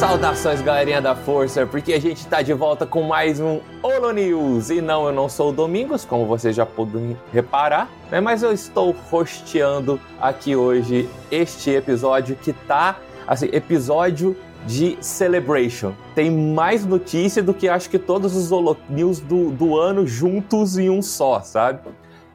Saudações, galerinha da Força, porque a gente tá de volta com mais um Holo News. E não, eu não sou o Domingos, como vocês já podem reparar, né? mas eu estou hosteando aqui hoje este episódio que tá, assim, episódio de Celebration. Tem mais notícia do que acho que todos os Holo News do, do ano juntos em um só, sabe?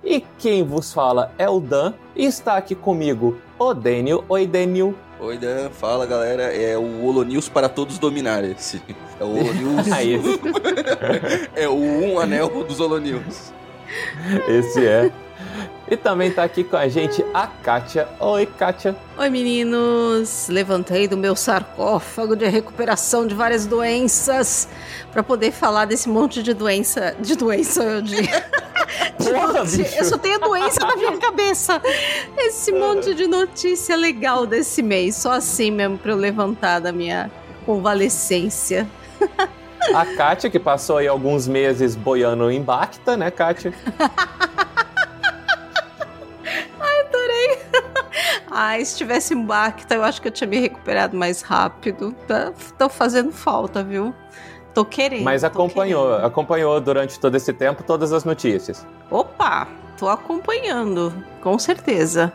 E quem vos fala é o Dan, e está aqui comigo o Daniel. Oi, Daniel. Oi, Dan. Fala, galera. É o Holonews para todos dominar esse. É o Holonews. é o um anel dos Holonews. Esse é. E também tá aqui com a gente a Kátia. Oi, Kátia. Oi, meninos. Levantei do meu sarcófago de recuperação de várias doenças para poder falar desse monte de doença. De doença, eu digo. Porra, eu só tenho doença na minha cabeça. Esse monte de notícia legal desse mês. Só assim mesmo pra eu levantar da minha convalescência. A Kátia, que passou aí alguns meses boiando em Bacta, né, Kátia? Ai, se tivesse Bacta, eu acho que eu tinha me recuperado mais rápido. Tá, tô fazendo falta, viu? Tô querendo. Mas acompanhou, querendo. acompanhou durante todo esse tempo todas as notícias. Opa, tô acompanhando, com certeza.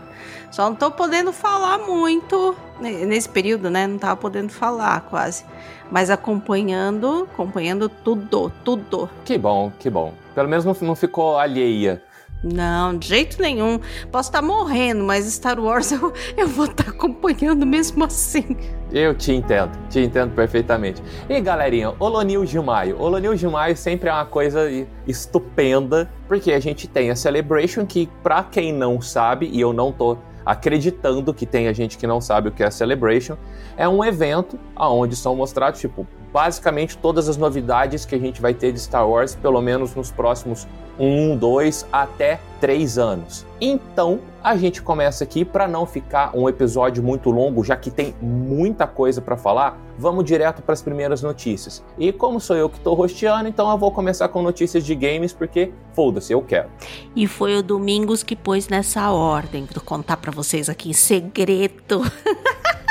Só não tô podendo falar muito nesse período, né? Não tava podendo falar quase. Mas acompanhando, acompanhando tudo, tudo. Que bom, que bom. Pelo menos não, não ficou alheia não, de jeito nenhum. Posso estar morrendo, mas Star Wars eu, eu vou estar acompanhando mesmo assim. Eu te entendo, te entendo perfeitamente. E galerinha, Olonil de Maio. Olonil de Maio sempre é uma coisa estupenda, porque a gente tem a Celebration, que pra quem não sabe, e eu não tô acreditando que tem a gente que não sabe o que é Celebration, é um evento onde são mostrados, tipo, basicamente todas as novidades que a gente vai ter de Star Wars, pelo menos nos próximos um, dois, até três anos. Então a gente começa aqui para não ficar um episódio muito longo, já que tem muita coisa para falar. Vamos direto para as primeiras notícias. E como sou eu que estou rosteando, então eu vou começar com notícias de games porque foda-se, eu quero. E foi o Domingos que pôs nessa ordem, vou contar para vocês aqui em segredo.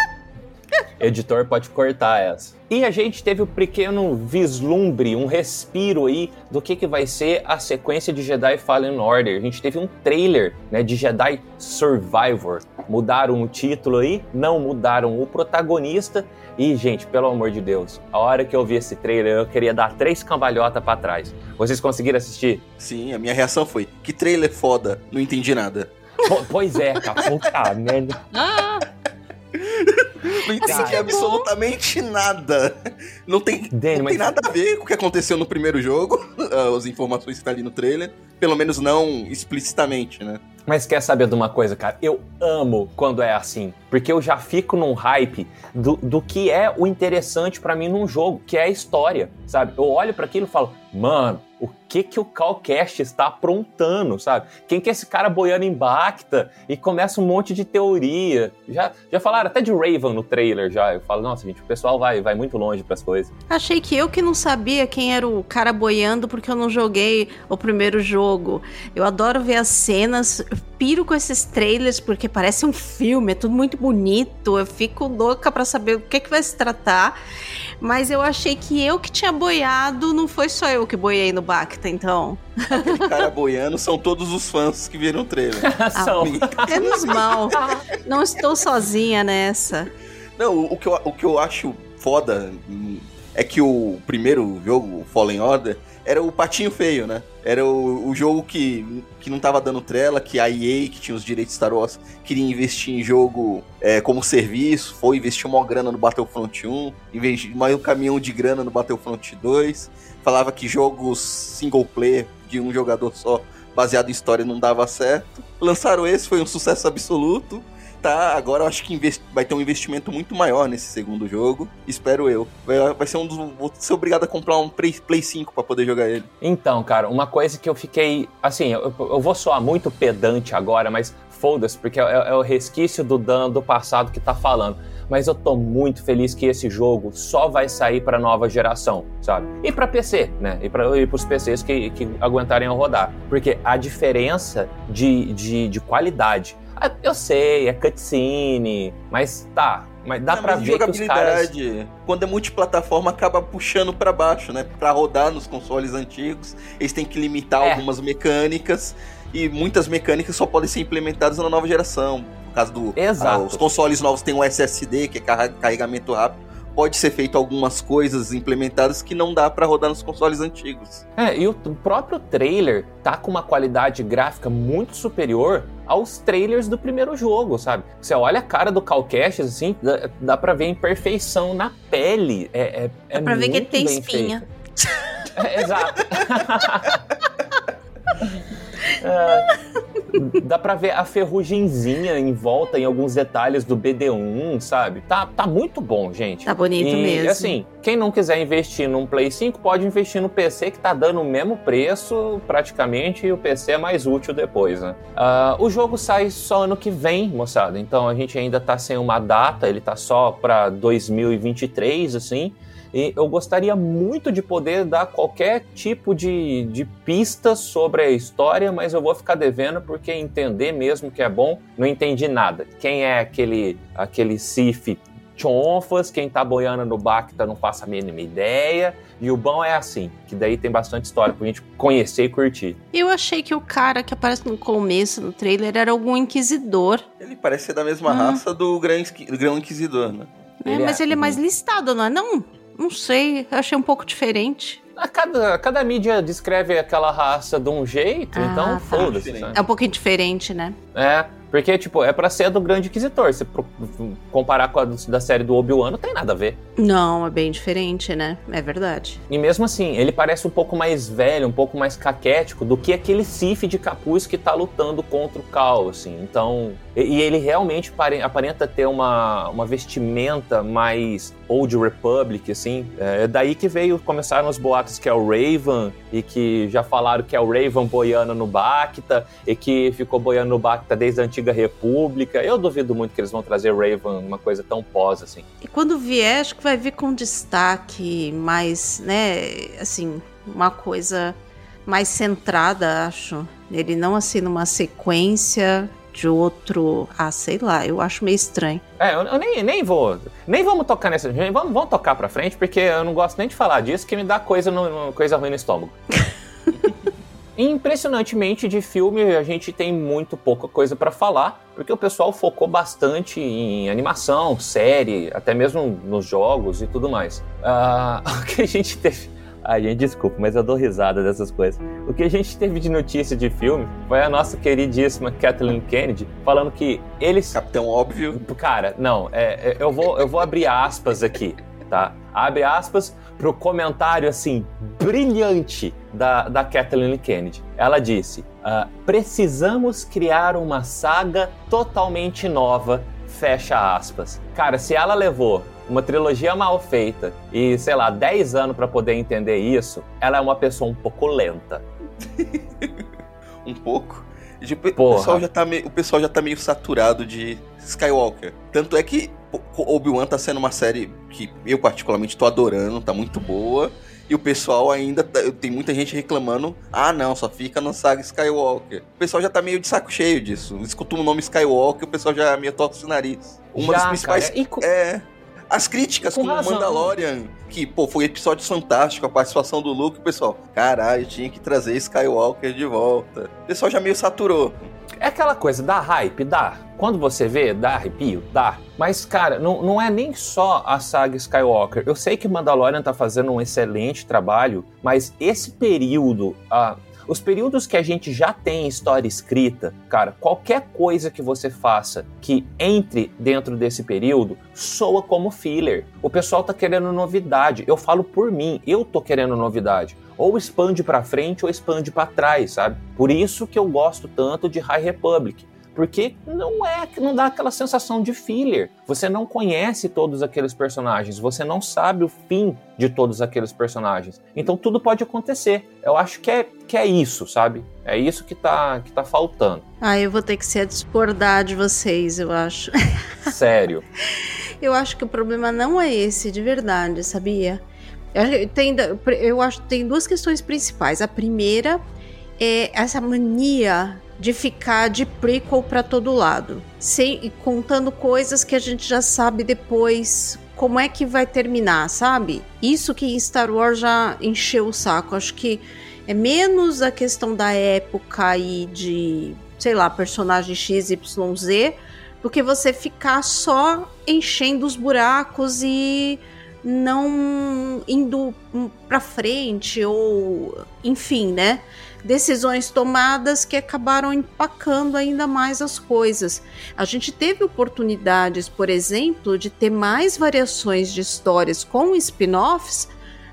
Editor pode cortar essa. E a gente teve um pequeno vislumbre, um respiro aí do que, que vai ser a sequência de Jedi Fallen Order. A gente teve um trailer né, de Jedi Survivor. Mudaram o título aí, não mudaram o protagonista. E, gente, pelo amor de Deus, a hora que eu vi esse trailer, eu queria dar três cambalhotas para trás. Vocês conseguiram assistir? Sim, a minha reação foi: que trailer foda, não entendi nada. pois é, cara, puta merda. Não entendi assim absolutamente nada. Não tem, Danny, não tem nada a ver com o que aconteceu no primeiro jogo, as informações que estão tá ali no trailer. Pelo menos não explicitamente, né? Mas quer saber de uma coisa, cara? Eu amo quando é assim. Porque eu já fico num hype do, do que é o interessante para mim num jogo, que é a história, sabe? Eu olho para aquilo e falo, mano, o que que o Calcast está aprontando, sabe? Quem que é esse cara boiando em Bacta e começa um monte de teoria. Já, já falaram até de Raven no trailer já. Eu falo, nossa, gente, o pessoal vai, vai muito longe para as coisas. Achei que eu que não sabia quem era o cara boiando porque eu não joguei o primeiro jogo. Eu adoro ver as cenas, piro com esses trailers porque parece um filme, é tudo muito bonito. Eu fico louca para saber o que que vai se tratar. Mas eu achei que eu que tinha boiado, não foi só eu que boiei no Bacta, então. Aquele cara boiando são todos os fãs que viram o trailer. são. Ah, menos mal. Não estou sozinha nessa. Não, o que, eu, o que eu acho foda é que o primeiro jogo, Fallen Order, era o patinho feio, né? Era o, o, jogo que, que não tava dando trela, que a EA, que tinha os direitos de Star Wars, queria investir em jogo é, como serviço, foi investir uma grana no Battlefront 1, investir mais um caminhão de grana no Battlefront 2, falava que jogos single player de um jogador só, baseado em história, não dava certo. Lançaram esse, foi um sucesso absoluto tá. Agora eu acho que vai ter um investimento muito maior nesse segundo jogo. Espero eu. Vai, vai ser um dos. Vou ser obrigado a comprar um Play, Play 5 para poder jogar ele. Então, cara, uma coisa que eu fiquei. Assim, eu, eu vou soar muito pedante agora, mas foda-se, porque é, é, o resquício do Dan do passado que tá falando. Mas eu tô muito feliz que esse jogo só vai sair pra nova geração, sabe? E pra PC, né? E, pra, e pros PCs que, que aguentarem rodar. Porque a diferença de, de, de qualidade. Ah, eu sei, é cutscene, mas tá, mas dá para ver que os caras quando é multiplataforma acaba puxando para baixo, né? Para rodar nos consoles antigos, eles têm que limitar é. algumas mecânicas e muitas mecânicas só podem ser implementadas na nova geração. No caso do Exato. Ah, os consoles novos têm um SSD, que é carregamento rápido pode ser feito algumas coisas implementadas que não dá para rodar nos consoles antigos. É, e o próprio trailer tá com uma qualidade gráfica muito superior aos trailers do primeiro jogo, sabe? Você olha a cara do Calcash, assim, dá, dá pra ver a imperfeição na pele. É, é, é dá pra ver que tem espinha. É, exato. É, dá pra ver a ferrugemzinha em volta em alguns detalhes do BD1, sabe? Tá, tá muito bom, gente. Tá bonito e, mesmo. assim, quem não quiser investir num Play 5 pode investir no PC que tá dando o mesmo preço praticamente e o PC é mais útil depois, né? Uh, o jogo sai só ano que vem, moçada. Então a gente ainda tá sem uma data, ele tá só pra 2023, assim. E eu gostaria muito de poder dar qualquer tipo de, de pista sobre a história, mas eu vou ficar devendo porque entender mesmo que é bom, não entendi nada. Quem é aquele, aquele Sif chonfas, quem tá boiando no Bacta não faço a mínima ideia. E o bom é assim, que daí tem bastante história pra gente conhecer e curtir. Eu achei que o cara que aparece no começo no trailer era algum inquisidor. Ele parece ser da mesma hum. raça do Grão Inquisidor, né? É, ele mas é... ele é mais listado, não é? Não, não sei, achei um pouco diferente. A cada, cada mídia descreve aquela raça de um jeito, ah, então tá. foda-se. É um pouquinho diferente, né? É, porque, tipo, é pra ser do Grande Inquisitor. Se comparar com a da série do Obi-Wan, não tem nada a ver. Não, é bem diferente, né? É verdade. E mesmo assim, ele parece um pouco mais velho, um pouco mais caquético do que aquele Sif de capuz que tá lutando contra o Cal, assim. Então. E, ele realmente aparenta ter uma, uma vestimenta mais Old Republic, assim. É daí que veio, começaram os boatos que é o Raven, e que já falaram que é o Raven boiando no Bacta, e que ficou boiando no Bacta desde a antiga antiga república. Eu duvido muito que eles vão trazer Raven uma coisa tão pós assim. E quando vier, acho que vai vir com destaque mais, né, assim, uma coisa mais centrada, acho. Ele não assim numa sequência de outro. Ah, sei lá, eu acho meio estranho. É, eu, eu nem, nem vou. Nem vamos tocar nessa. Vamos, vamos tocar pra frente, porque eu não gosto nem de falar disso, que me dá coisa, no, coisa ruim no estômago. Impressionantemente, de filme a gente tem muito pouca coisa para falar, porque o pessoal focou bastante em animação, série, até mesmo nos jogos e tudo mais. Uh, o que a gente teve. Ai, gente, desculpa, mas eu dou risada dessas coisas. O que a gente teve de notícia de filme foi a nossa queridíssima Kathleen Kennedy falando que eles. Capitão Óbvio. Cara, não, é, é, eu, vou, eu vou abrir aspas aqui, tá? Abre aspas pro comentário assim, brilhante da, da Kathleen Kennedy. Ela disse: uh, precisamos criar uma saga totalmente nova. Fecha aspas. Cara, se ela levou uma trilogia mal feita e, sei lá, 10 anos para poder entender isso, ela é uma pessoa um pouco lenta. um pouco? O pessoal, já tá meio, o pessoal já tá meio saturado de Skywalker. Tanto é que Obi-Wan tá sendo uma série que eu particularmente tô adorando, tá muito boa. E o pessoal ainda. Tá, tem muita gente reclamando. Ah, não, só fica no saga Skywalker. O pessoal já tá meio de saco cheio disso. Escuta o nome Skywalker, o pessoal já meio torce o nariz. Uma já, das principais. Cara. É. As críticas com, com o Mandalorian, que, pô, foi um episódio fantástico, a participação do Luke, o pessoal, caralho, tinha que trazer Skywalker de volta. O pessoal já meio saturou. É aquela coisa, dá hype, dá. Quando você vê, dá arrepio, dá. Mas, cara, não, não é nem só a saga Skywalker. Eu sei que Mandalorian tá fazendo um excelente trabalho, mas esse período, os períodos que a gente já tem história escrita, cara, qualquer coisa que você faça que entre dentro desse período soa como filler. O pessoal tá querendo novidade. Eu falo por mim, eu tô querendo novidade ou expande para frente ou expande para trás, sabe? Por isso que eu gosto tanto de High Republic, porque não é, não dá aquela sensação de filler. Você não conhece todos aqueles personagens, você não sabe o fim de todos aqueles personagens. Então tudo pode acontecer. Eu acho que é, que é isso, sabe? É isso que tá, que tá faltando. Ah, eu vou ter que ser a discordar de vocês, eu acho. Sério. eu acho que o problema não é esse, de verdade, sabia? Tem, eu acho que tem duas questões principais. A primeira é essa mania de ficar de prequel para todo lado, sem contando coisas que a gente já sabe depois como é que vai terminar, sabe? Isso que em Star Wars já encheu o saco. Acho que é menos a questão da época e de, sei lá, personagem XYZ, do que você ficar só enchendo os buracos e não indo para frente ou enfim, né? Decisões tomadas que acabaram empacando ainda mais as coisas. A gente teve oportunidades, por exemplo, de ter mais variações de histórias com spin-offs,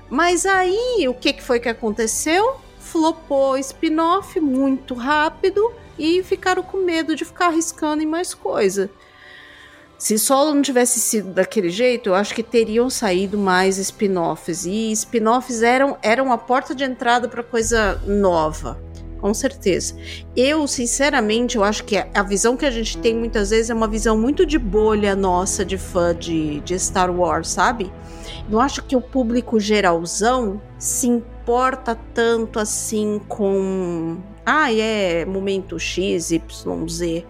mas aí o que, que foi que aconteceu? Flopou spin-off muito rápido e ficaram com medo de ficar arriscando em mais coisa. Se Solo não tivesse sido daquele jeito, eu acho que teriam saído mais spin-offs. E spin-offs eram, eram a porta de entrada para coisa nova. Com certeza. Eu, sinceramente, eu acho que a visão que a gente tem muitas vezes é uma visão muito de bolha nossa de fã de, de Star Wars, sabe? Não acho que o público geralzão se importa tanto assim com. Ah, é momento X, Y, Z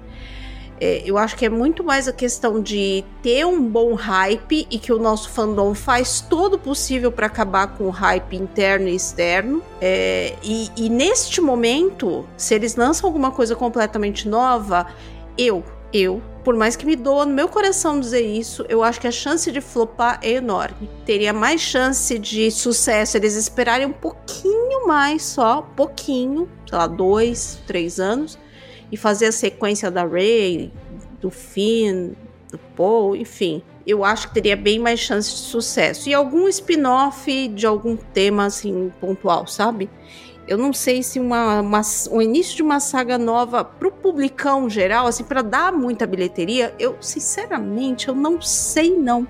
é, eu acho que é muito mais a questão de ter um bom hype e que o nosso fandom faz todo o possível para acabar com o hype interno e externo. É, e, e neste momento, se eles lançam alguma coisa completamente nova, eu, eu, por mais que me doa no meu coração dizer isso, eu acho que a chance de flopar é enorme. Teria mais chance de sucesso eles esperarem um pouquinho mais só, pouquinho, sei lá, dois, três anos e fazer a sequência da Ray, do Finn, do Paul, enfim. Eu acho que teria bem mais chance de sucesso. E algum spin-off de algum tema assim pontual, sabe? Eu não sei se uma, uma, o início de uma saga nova pro publicão geral, assim, para dar muita bilheteria, eu sinceramente eu não sei não.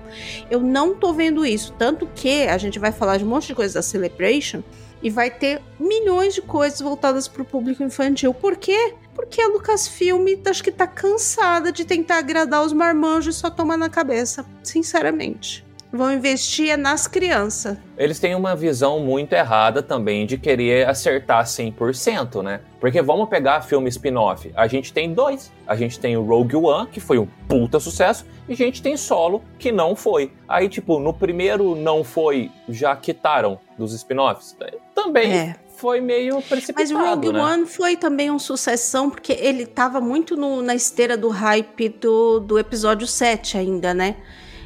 Eu não tô vendo isso, tanto que a gente vai falar de um monte de coisa da Celebration e vai ter milhões de coisas voltadas para o público infantil. Por quê? Porque a Lucasfilm acho que tá cansada de tentar agradar os marmanjos e só tomar na cabeça, sinceramente. Vão investir é nas crianças. Eles têm uma visão muito errada também de querer acertar 100%, né? Porque vamos pegar filme spin-off. A gente tem dois. A gente tem o Rogue One, que foi um puta sucesso, e a gente tem Solo, que não foi. Aí, tipo, no primeiro não foi, já quitaram dos spin-offs. Também é foi meio precipitado, Mas o Rogue né? One foi também uma sucessão, porque ele tava muito no, na esteira do hype do, do episódio 7 ainda, né?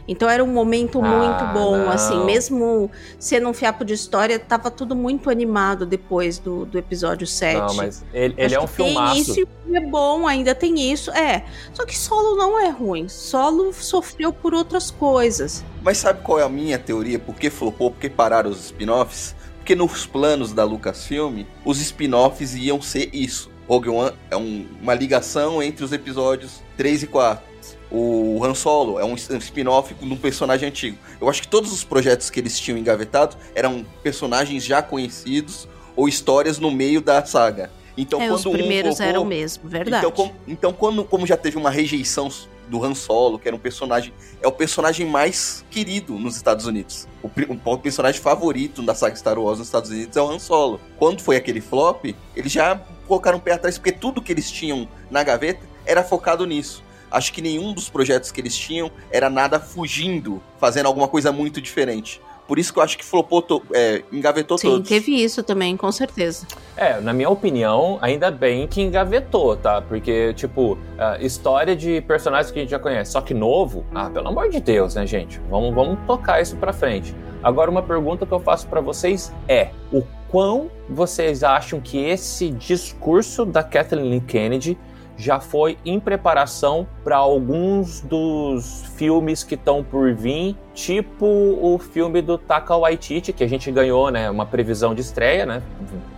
Então era um momento ah, muito bom, não. assim, mesmo sendo um fiapo de história, tava tudo muito animado depois do, do episódio 7. Não, mas ele, ele é um filmaço. Tem isso é bom, ainda tem isso, é. Só que Solo não é ruim. Solo sofreu por outras coisas. Mas sabe qual é a minha teoria? Por que flopou? Por que pararam os spin-offs? Porque nos planos da Lucasfilm, os spin-offs iam ser isso. Rogue One é um, uma ligação entre os episódios 3 e 4. O Han Solo é um spin-off de um personagem antigo. Eu acho que todos os projetos que eles tinham engavetado eram personagens já conhecidos ou histórias no meio da saga. Então, é, quando os primeiros um eram mesmo, verdade. Então, com, então quando, como já teve uma rejeição do Han Solo, que era um personagem. É o personagem mais querido nos Estados Unidos. O, o, personagem favorito da saga Star Wars nos Estados Unidos é o Han Solo. Quando foi aquele flop, eles já colocaram o pé atrás, porque tudo que eles tinham na gaveta era focado nisso. Acho que nenhum dos projetos que eles tinham era nada fugindo, fazendo alguma coisa muito diferente. Por isso que eu acho que flopou, to é, engavetou Sim, todos. Sim, teve isso também, com certeza. É, na minha opinião, ainda bem que engavetou, tá? Porque, tipo, história de personagens que a gente já conhece, só que novo, ah, pelo amor de Deus, né, gente? Vamos, vamos tocar isso pra frente. Agora, uma pergunta que eu faço para vocês é: o quão vocês acham que esse discurso da Kathleen Kennedy já foi em preparação para alguns dos filmes que estão por vir, tipo o filme do Taka Waititi, que a gente ganhou, né, uma previsão de estreia, né,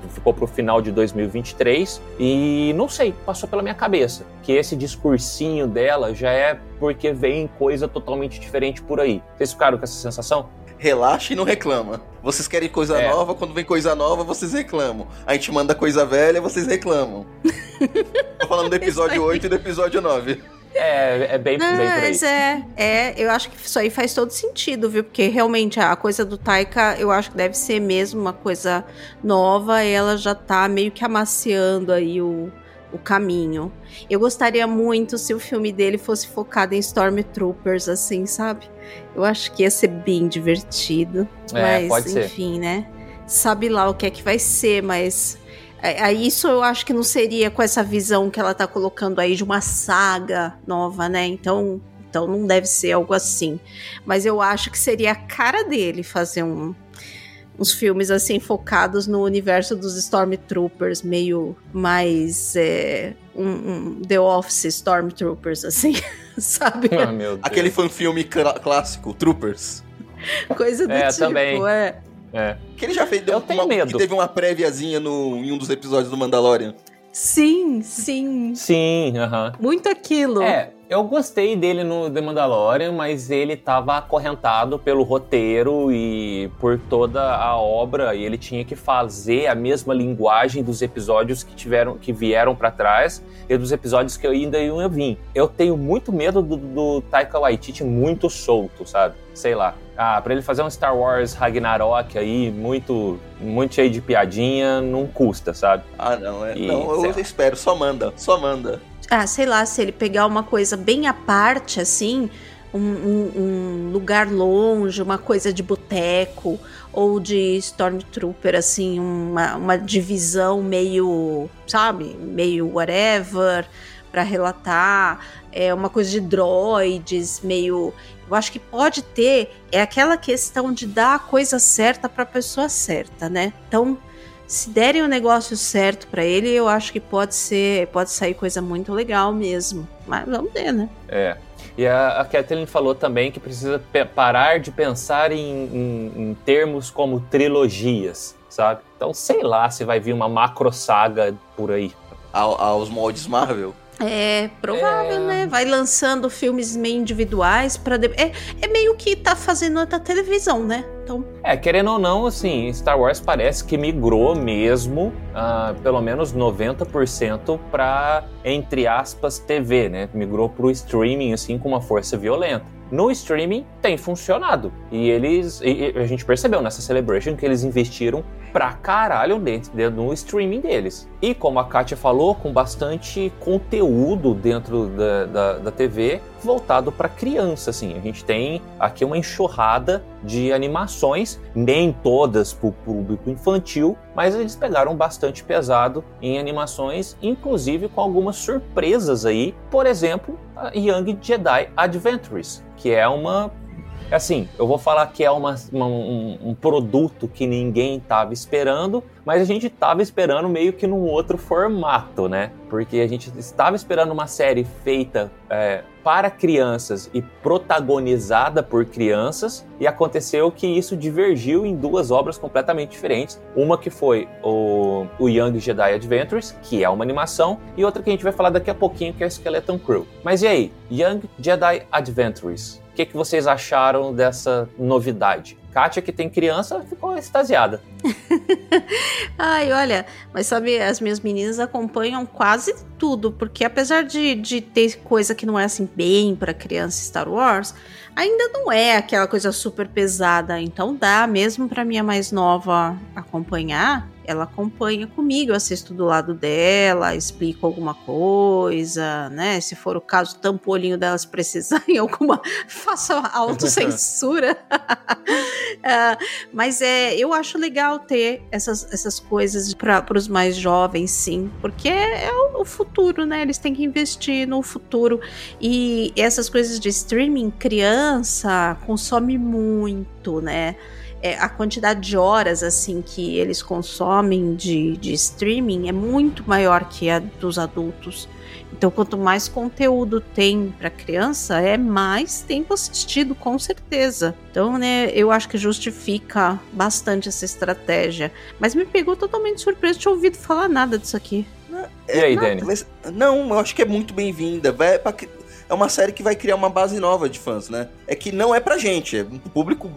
ficou para o final de 2023 e não sei, passou pela minha cabeça que esse discursinho dela já é porque vem coisa totalmente diferente por aí. Vocês ficaram com essa sensação? Relaxa e não reclama. Vocês querem coisa é. nova, quando vem coisa nova, vocês reclamam. A gente manda coisa velha, vocês reclamam. Tô falando do episódio 8 e do episódio 9. É, é bem, Não, bem por aí. Mas é, é, eu acho que isso aí faz todo sentido, viu? Porque realmente a coisa do Taika, eu acho que deve ser mesmo uma coisa nova, ela já tá meio que amaciando aí o, o caminho. Eu gostaria muito se o filme dele fosse focado em Stormtroopers, assim, sabe? Eu acho que ia ser bem divertido. É, mas, enfim, ser. né? Sabe lá o que é que vai ser, mas. É, é, isso eu acho que não seria com essa visão que ela tá colocando aí de uma saga nova, né? Então, então não deve ser algo assim. Mas eu acho que seria a cara dele fazer um, uns filmes assim focados no universo dos Stormtroopers, meio mais é, um, um, The Office Stormtroopers, assim, sabe? Oh, Aquele filme clássico, Troopers. Coisa do é, tipo, também. é. É. Que ele já fez, Eu tenho uma, medo. que teve uma préviazinha no, em um dos episódios do Mandalorian. Sim, sim. Sim, aham. Uh -huh. Muito aquilo. É, eu gostei dele no The Mandalorian, mas ele estava acorrentado pelo roteiro e por toda a obra, e ele tinha que fazer a mesma linguagem dos episódios que tiveram, que vieram para trás e dos episódios que eu ainda ia vir. Eu tenho muito medo do, do Taika Waititi muito solto, sabe? Sei lá. Ah, para ele fazer um Star Wars Ragnarok aí, muito, muito cheio de piadinha, não custa, sabe? Ah, não, é, e, não, eu espero, só manda, só manda ah, sei lá, se ele pegar uma coisa bem à parte, assim, um, um, um lugar longe, uma coisa de boteco ou de Stormtrooper, assim, uma, uma divisão meio, sabe, meio whatever para relatar, é uma coisa de droids, meio. Eu acho que pode ter é aquela questão de dar a coisa certa para a pessoa certa, né? Então se derem o negócio certo para ele, eu acho que pode ser, pode sair coisa muito legal mesmo. Mas vamos ver, né? É. E a, a Kathleen falou também que precisa parar de pensar em, em, em, termos como trilogias, sabe? Então, sei lá se vai vir uma macro saga por aí. A, aos moldes Marvel. É provável, é... né? Vai lançando filmes meio individuais para de... é, é meio que tá fazendo outra televisão, né? Então... É, querendo ou não, assim, Star Wars parece que migrou mesmo, uh, pelo menos 90% para entre aspas TV, né? Migrou pro streaming assim com uma força violenta no streaming tem funcionado. E eles. E a gente percebeu nessa Celebration que eles investiram pra caralho dentro, dentro do streaming deles. E como a Katia falou, com bastante conteúdo dentro da, da, da TV voltado para criança, assim. A gente tem aqui uma enxurrada de animações, nem todas para o público infantil, mas eles pegaram bastante pesado em animações, inclusive com algumas surpresas aí. Por exemplo, Young Jedi Adventures, que é uma assim, eu vou falar que é uma, uma um, um, produto que ninguém estava esperando, mas a gente estava esperando meio que num outro formato, né? Porque a gente estava esperando uma série feita é, para crianças e protagonizada por crianças, e aconteceu que isso divergiu em duas obras completamente diferentes. Uma que foi o, o Young Jedi Adventures, que é uma animação, e outra que a gente vai falar daqui a pouquinho, que é Skeleton Crew. Mas e aí, Young Jedi Adventures? O que, que vocês acharam dessa novidade? Kátia, que tem criança, ficou extasiada. Ai, olha, mas sabe, as minhas meninas acompanham quase tudo, porque apesar de, de ter coisa que não é assim bem para criança Star Wars, ainda não é aquela coisa super pesada. Então dá mesmo para minha mais nova acompanhar ela acompanha comigo, eu assisto do lado dela, explico alguma coisa, né? Se for o caso, tampo o olhinho delas precisarem alguma, faça autocensura. uh, mas é, eu acho legal ter essas, essas coisas para os mais jovens, sim, porque é, é o, o futuro, né? Eles têm que investir no futuro. E essas coisas de streaming, criança consome muito, né? é, a quantidade de horas assim que eles consomem de, de streaming é muito maior que a dos adultos. Então, quanto mais conteúdo tem para criança, é mais tempo assistido, com certeza. Então, né, eu acho que justifica bastante essa estratégia. Mas me pegou totalmente surpresa de ter ouvido falar nada disso aqui. É, e aí, Dani? Não, eu acho que é muito bem-vinda. Vai pra, é uma série que vai criar uma base nova de fãs, né? É que não é pra gente, é um público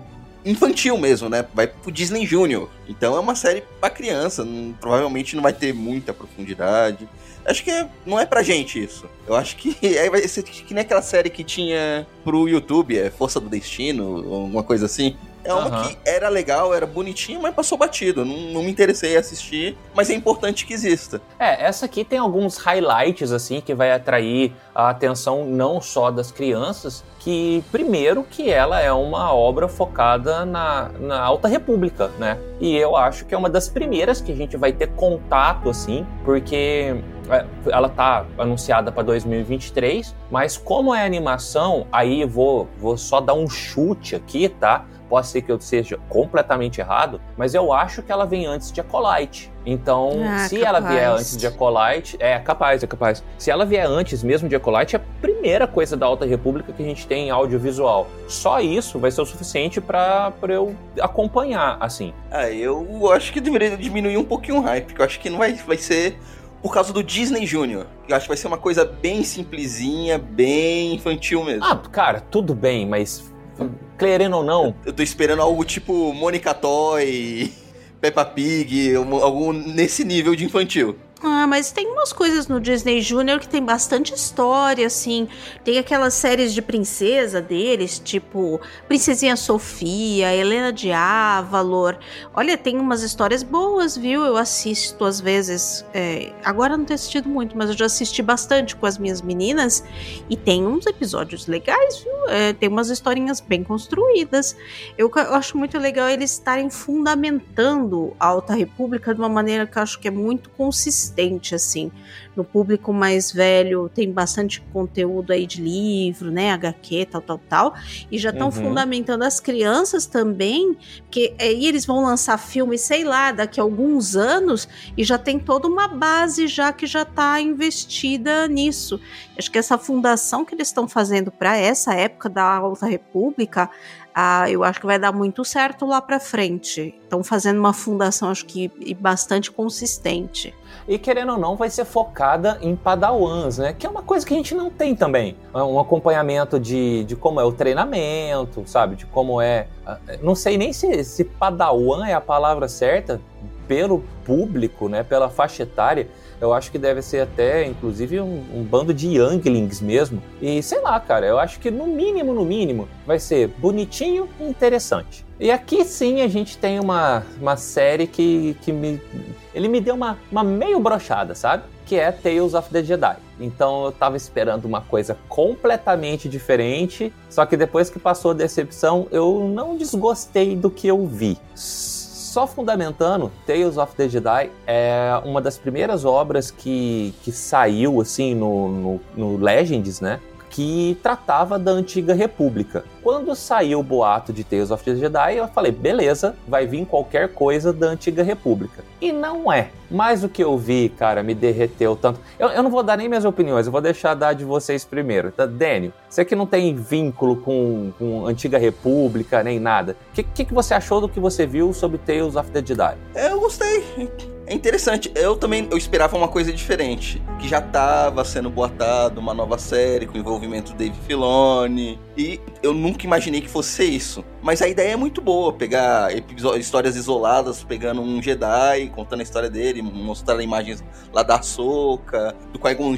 infantil mesmo, né? Vai pro Disney Junior. Então é uma série pra criança, não, provavelmente não vai ter muita profundidade. Acho que é, não é pra gente isso. Eu acho que é, vai ser que nem aquela série que tinha pro YouTube, é Força do Destino, alguma coisa assim. É uma uhum. que era legal, era bonitinha, mas passou batido. Não, não, me interessei em assistir, mas é importante que exista. É, essa aqui tem alguns highlights, assim, que vai atrair a atenção não só das crianças, que, primeiro, que ela é uma obra focada na, na Alta República, né? E eu acho que é uma das primeiras que a gente vai ter contato, assim, porque é, ela tá anunciada para 2023, mas como é animação, aí vou, vou só dar um chute aqui, tá? Pode ser que eu seja completamente errado, mas eu acho que ela vem antes de Acolyte. Então, ah, se capaz. ela vier antes de Acolyte, é capaz, é capaz. Se ela vier antes mesmo de Acolyte, é a primeira coisa da Alta República que a gente tem em audiovisual. Só isso vai ser o suficiente para eu acompanhar, assim. Ah, eu acho que deveria diminuir um pouquinho o hype, porque eu acho que não vai, vai ser por causa do Disney Junior. Eu acho que vai ser uma coisa bem simplesinha, bem infantil mesmo. Ah, cara, tudo bem, mas querendo ou não. Eu tô esperando algo tipo Monica Toy, Peppa Pig, algum nesse nível de infantil. Ah, mas tem umas coisas no Disney Junior que tem bastante história, assim. Tem aquelas séries de princesa deles, tipo Princesinha Sofia, Helena de Avalor. Olha, tem umas histórias boas, viu? Eu assisto às vezes. É, agora não tenho assistido muito, mas eu já assisti bastante com as minhas meninas. E tem uns episódios legais, viu? É, tem umas historinhas bem construídas. Eu, eu acho muito legal eles estarem fundamentando a Alta República de uma maneira que eu acho que é muito consistente consistente, assim. No público mais velho tem bastante conteúdo aí de livro, né, HQ, tal, tal, tal, e já estão uhum. fundamentando as crianças também, que aí eles vão lançar filme, sei lá, daqui a alguns anos, e já tem toda uma base já que já está investida nisso. Acho que essa fundação que eles estão fazendo para essa época da Alta República, ah, eu acho que vai dar muito certo lá para frente. Estão fazendo uma fundação, acho que bastante consistente. E querendo ou não, vai ser focada em padawans, né? Que é uma coisa que a gente não tem também. É um acompanhamento de, de como é o treinamento, sabe? De como é. Ah, não sei nem se, se padawan é a palavra certa pelo público, né? Pela faixa etária eu acho que deve ser até, inclusive, um, um, bando de younglings mesmo. E sei lá, cara, eu acho que no mínimo, no mínimo, vai ser bonitinho e interessante. E aqui sim a gente tem uma, uma série que, que me. Ele me deu uma, uma meio brochada, sabe? Que é Tales of the Jedi. Então eu tava esperando uma coisa completamente diferente. Só que depois que passou a decepção, eu não desgostei do que eu vi só fundamentando, Tales of the Jedi é uma das primeiras obras que, que saiu assim no, no, no Legends, né? Que tratava da antiga república. Quando saiu o boato de Tales of the Jedi, eu falei, beleza, vai vir qualquer coisa da antiga república. E não é. Mas o que eu vi, cara, me derreteu tanto. Eu, eu não vou dar nem minhas opiniões, eu vou deixar dar de vocês primeiro. Tá? Daniel, você que não tem vínculo com, com antiga república nem nada, o que, que, que você achou do que você viu sobre Tales of the Jedi? Eu gostei é interessante. Eu também eu esperava uma coisa diferente. Que já estava sendo boatado uma nova série com envolvimento do Dave Filoni. E eu nunca imaginei que fosse isso. Mas a ideia é muito boa. Pegar histórias isoladas, pegando um Jedi, contando a história dele, mostrando imagens lá da Soca, do Qui-Gon.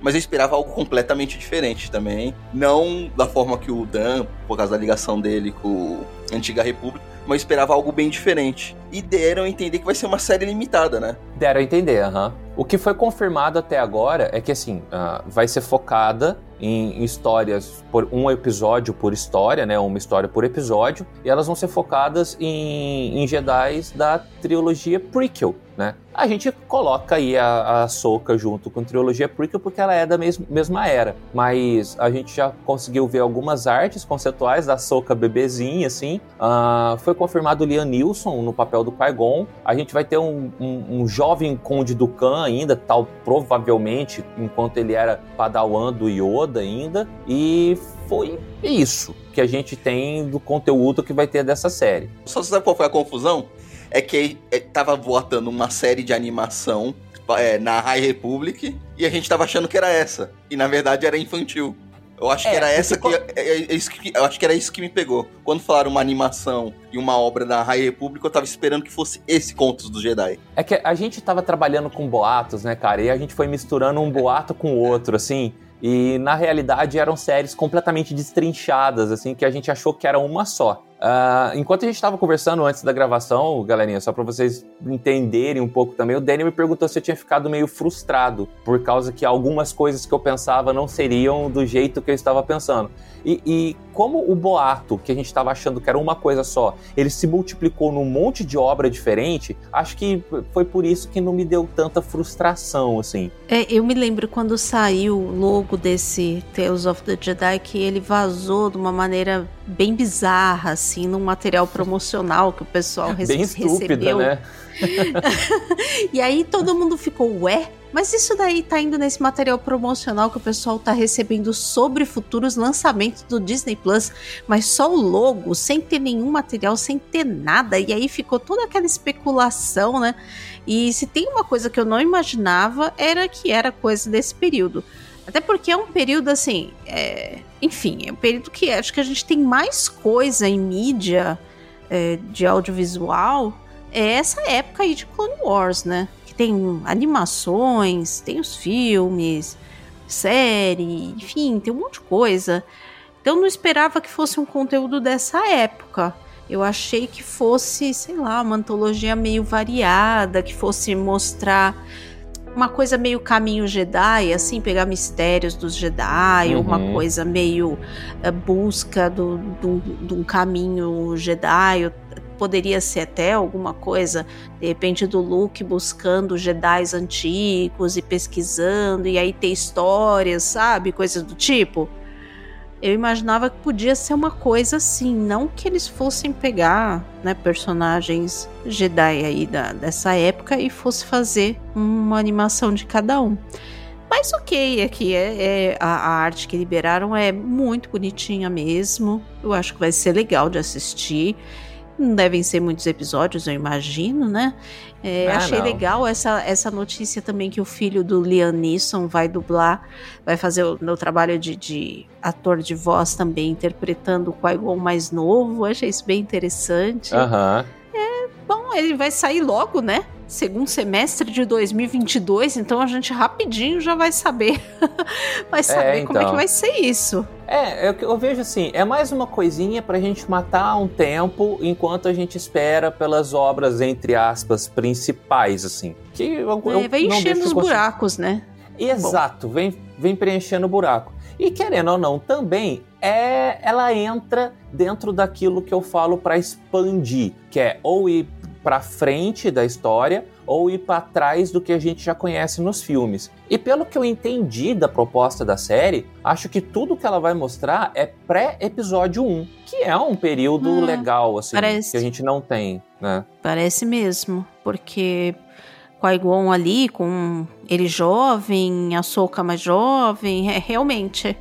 Mas eu esperava algo completamente diferente também. Não da forma que o Dan, por causa da ligação dele com a Antiga República mas esperava algo bem diferente. E deram a entender que vai ser uma série limitada, né? Deram a entender, aham. Uhum. O que foi confirmado até agora é que, assim, uh, vai ser focada em histórias por um episódio por história, né? Uma história por episódio. E elas vão ser focadas em, em Jedi da trilogia prequel. Né? A gente coloca aí a, a Soca junto com a trilogia prequel porque ela é da mes mesma era, mas a gente já conseguiu ver algumas artes conceituais da Soca bebezinha, assim. Uh, foi confirmado o Liam Neeson no papel do Qui-Gon. A gente vai ter um, um, um jovem Conde Dukan ainda, tal provavelmente, enquanto ele era padawan do Yoda ainda. E foi isso que a gente tem do conteúdo que vai ter dessa série. Só sabe qual foi a confusão? É que é, tava botando uma série de animação é, na High Republic e a gente tava achando que era essa. E na verdade era infantil. Eu acho é, que era essa que, é, é que, Eu acho que era isso que me pegou. Quando falaram uma animação e uma obra da High Republic, eu tava esperando que fosse esse Contos do Jedi. É que a gente tava trabalhando com boatos, né, cara? E a gente foi misturando um boato com o outro, assim. E na realidade eram séries completamente destrinchadas, assim, que a gente achou que era uma só. Uh, enquanto a gente estava conversando antes da gravação, galerinha, só para vocês entenderem um pouco também, o Danny me perguntou se eu tinha ficado meio frustrado por causa que algumas coisas que eu pensava não seriam do jeito que eu estava pensando. E, e como o boato, que a gente estava achando que era uma coisa só, ele se multiplicou num monte de obra diferente, acho que foi por isso que não me deu tanta frustração, assim. É, eu me lembro quando saiu o logo desse Tales of the Jedi que ele vazou de uma maneira bem bizarra, num material promocional que o pessoal bem estúpida, recebeu. né? e aí todo mundo ficou, ué? Mas isso daí tá indo nesse material promocional que o pessoal tá recebendo sobre futuros lançamentos do Disney Plus, mas só o logo, sem ter nenhum material, sem ter nada. E aí ficou toda aquela especulação, né? E se tem uma coisa que eu não imaginava, era que era coisa desse período. Até porque é um período assim. É... Enfim, é um período que acho que a gente tem mais coisa em mídia é, de audiovisual. É essa época aí de Clone Wars, né? Que tem animações, tem os filmes, série, enfim, tem um monte de coisa. Então não esperava que fosse um conteúdo dessa época. Eu achei que fosse, sei lá, uma antologia meio variada, que fosse mostrar uma coisa meio caminho Jedi, assim, pegar mistérios dos Jedi, uhum. uma coisa meio uh, busca do, do, de um caminho Jedi. Poderia ser até alguma coisa, de repente, do Luke buscando Jedi antigos e pesquisando, e aí ter histórias, sabe? Coisas do tipo eu imaginava que podia ser uma coisa assim, não que eles fossem pegar né, personagens Jedi aí da, dessa época e fosse fazer uma animação de cada um. Mas ok, aqui é, é a, a, arte que liberaram é muito bonitinha mesmo. Eu acho que vai ser legal de assistir. Não devem ser muitos episódios, eu imagino, né? É, ah, achei não. legal essa, essa notícia também que o filho do Liam Neeson vai dublar, vai fazer o, o trabalho de, de, ator de voz também, interpretando o Qui-Gon mais novo. Achei isso bem interessante. Aham. É, bom, ele vai sair logo, né? segundo semestre de 2022, então a gente rapidinho já vai saber, vai saber é, então. como é que então. vai ser isso. É, eu, eu, vejo assim, é mais uma coisinha pra gente matar um tempo enquanto a gente espera pelas obras, entre aspas, principais, assim. Que eu, é, eu vai enchendo os buracos, né? Exato, vem, vem preenchendo o buraco. E querendo ou não, também é, ela entra dentro daquilo que eu falo para expandir, que é ou ir para frente da história ou ir para trás do que a gente já conhece nos filmes. E pelo que eu entendi da proposta da série, acho que tudo que ela vai mostrar é pré-episódio 1, que é um período hum, legal assim, parece. que a gente não tem, né? Parece mesmo, porque Qui-Gon ali com ele jovem, a Soca mais jovem, é realmente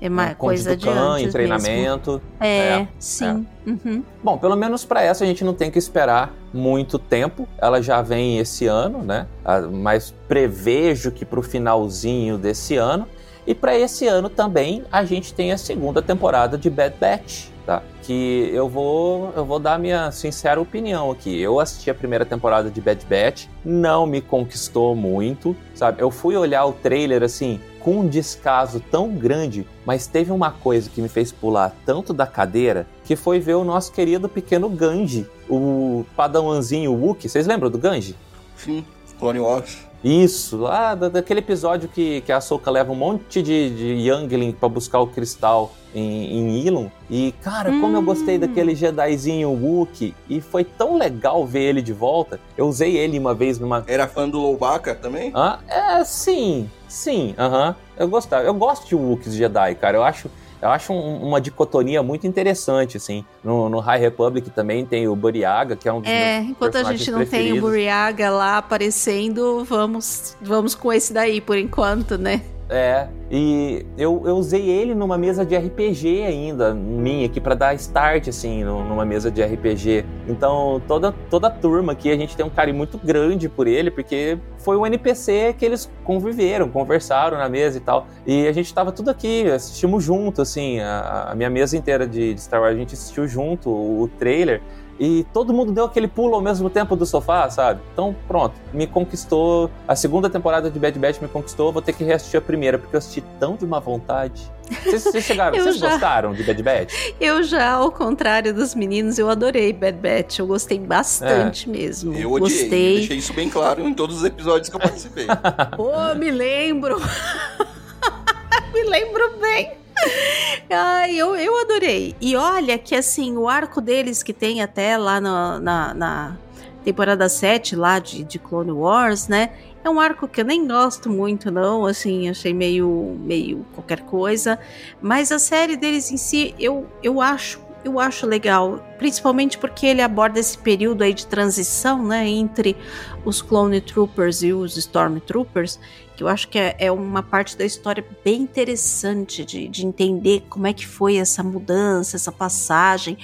é uma né? coisa de antes em treinamento. Mesmo. É, é sim. É. Uhum. Bom, pelo menos para essa a gente não tem que esperar muito tempo. Ela já vem esse ano, né? Ah, mas prevejo que para o finalzinho desse ano. E para esse ano também a gente tem a segunda temporada de Bad Batch, tá? Que eu vou eu vou dar minha sincera opinião aqui. Eu assisti a primeira temporada de Bad Batch, não me conquistou muito, sabe? Eu fui olhar o trailer assim, com um descaso tão grande, mas teve uma coisa que me fez pular tanto da cadeira, que foi ver o nosso querido pequeno Ganji, o padawanzinho Wookie. Vocês lembram do Ganji? Sim, Clone Wars. Isso, lá da, daquele episódio que, que a Ahsoka leva um monte de, de Youngling pra buscar o cristal em, em Ilum. E, cara, como eu gostei Hum. daquele Jedizinho Wookie, e foi tão legal ver ele de volta. Eu usei ele uma vez numa Era fã do Loubaca também? ah, é, sim, sim, aham. Eu gostava. Eu gosto de Wookiees Jedi, cara. Eu acho, eu acho um- uma dicotomia muito interessante, assim. No, no High Republic também tem o Buriaga, que é um dos É, enquanto a gente não tem o preferidos. Buriaga lá aparecendo, vamos, vamos com esse daí por enquanto, né? É, e eu, eu usei ele numa mesa de RPG ainda, minha aqui, pra dar start, assim, numa mesa de RPG. Então, toda, toda a turma aqui, a gente tem um carinho muito grande por ele, porque foi um NPC que eles conviveram, conversaram na mesa e tal. E a gente tava tudo aqui, assistimos junto, assim, a, a minha mesa inteira de, de Star Wars, a gente assistiu junto o, o trailer. E todo mundo deu aquele pulo ao mesmo tempo do sofá, sabe? Então, pronto, me conquistou. A segunda temporada de Bad Batch me conquistou. Vou ter que reassistir a primeira, porque eu assisti tão de má vontade. Vocês, vocês chegaram, Eu vocês já. gostaram de Bad Batch? Eu já, ao contrário dos meninos, eu adorei Bad Batch. Eu gostei bastante mesmo. Eu odiei. Gostei. Deixei isso bem claro em todos os episódios que eu participei. Pô, me lembro. me lembro bem. Ai, eu, eu adorei. E olha que assim, o arco deles que tem até lá no- na, na temporada 7 lá de, de Clone Wars, né? É um arco que eu nem gosto muito, não. Assim, achei meio, meio qualquer coisa. Mas a série deles em si, eu, eu acho. Eu acho legal, principalmente porque ele aborda esse período aí de transição, né, entre os Clone Troopers e os Stormtroopers, que eu acho que é, é uma parte da história bem interessante de, de entender como é que foi essa mudança, essa passagem.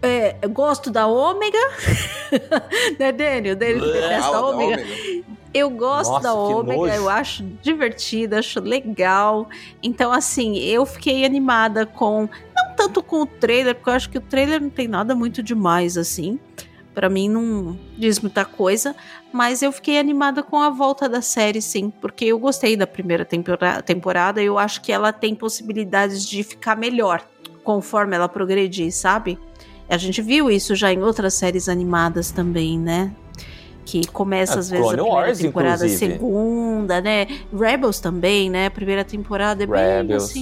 É, eu gosto da Ômega, né, Daniel? Daniel detesta Ah, a Ômega. Eu gosto Nossa, da Ômega, eu acho divertida, acho legal. Então, assim, eu fiquei animada com. Não tanto com o trailer, porque eu acho que o trailer não tem nada muito demais, assim. Pra mim não diz muita coisa. Mas eu fiquei animada com a volta da série, sim. Porque eu gostei da primeira tempora- temporada. Eu acho que ela tem possibilidades de ficar melhor conforme ela progredir, sabe? A gente viu isso já em outras séries animadas também, né? Que começa Ah, às vezes a Clone primeira Wars, temporada, inclusive. segunda, né? Rebels também, né? A primeira temporada é bem Rebels.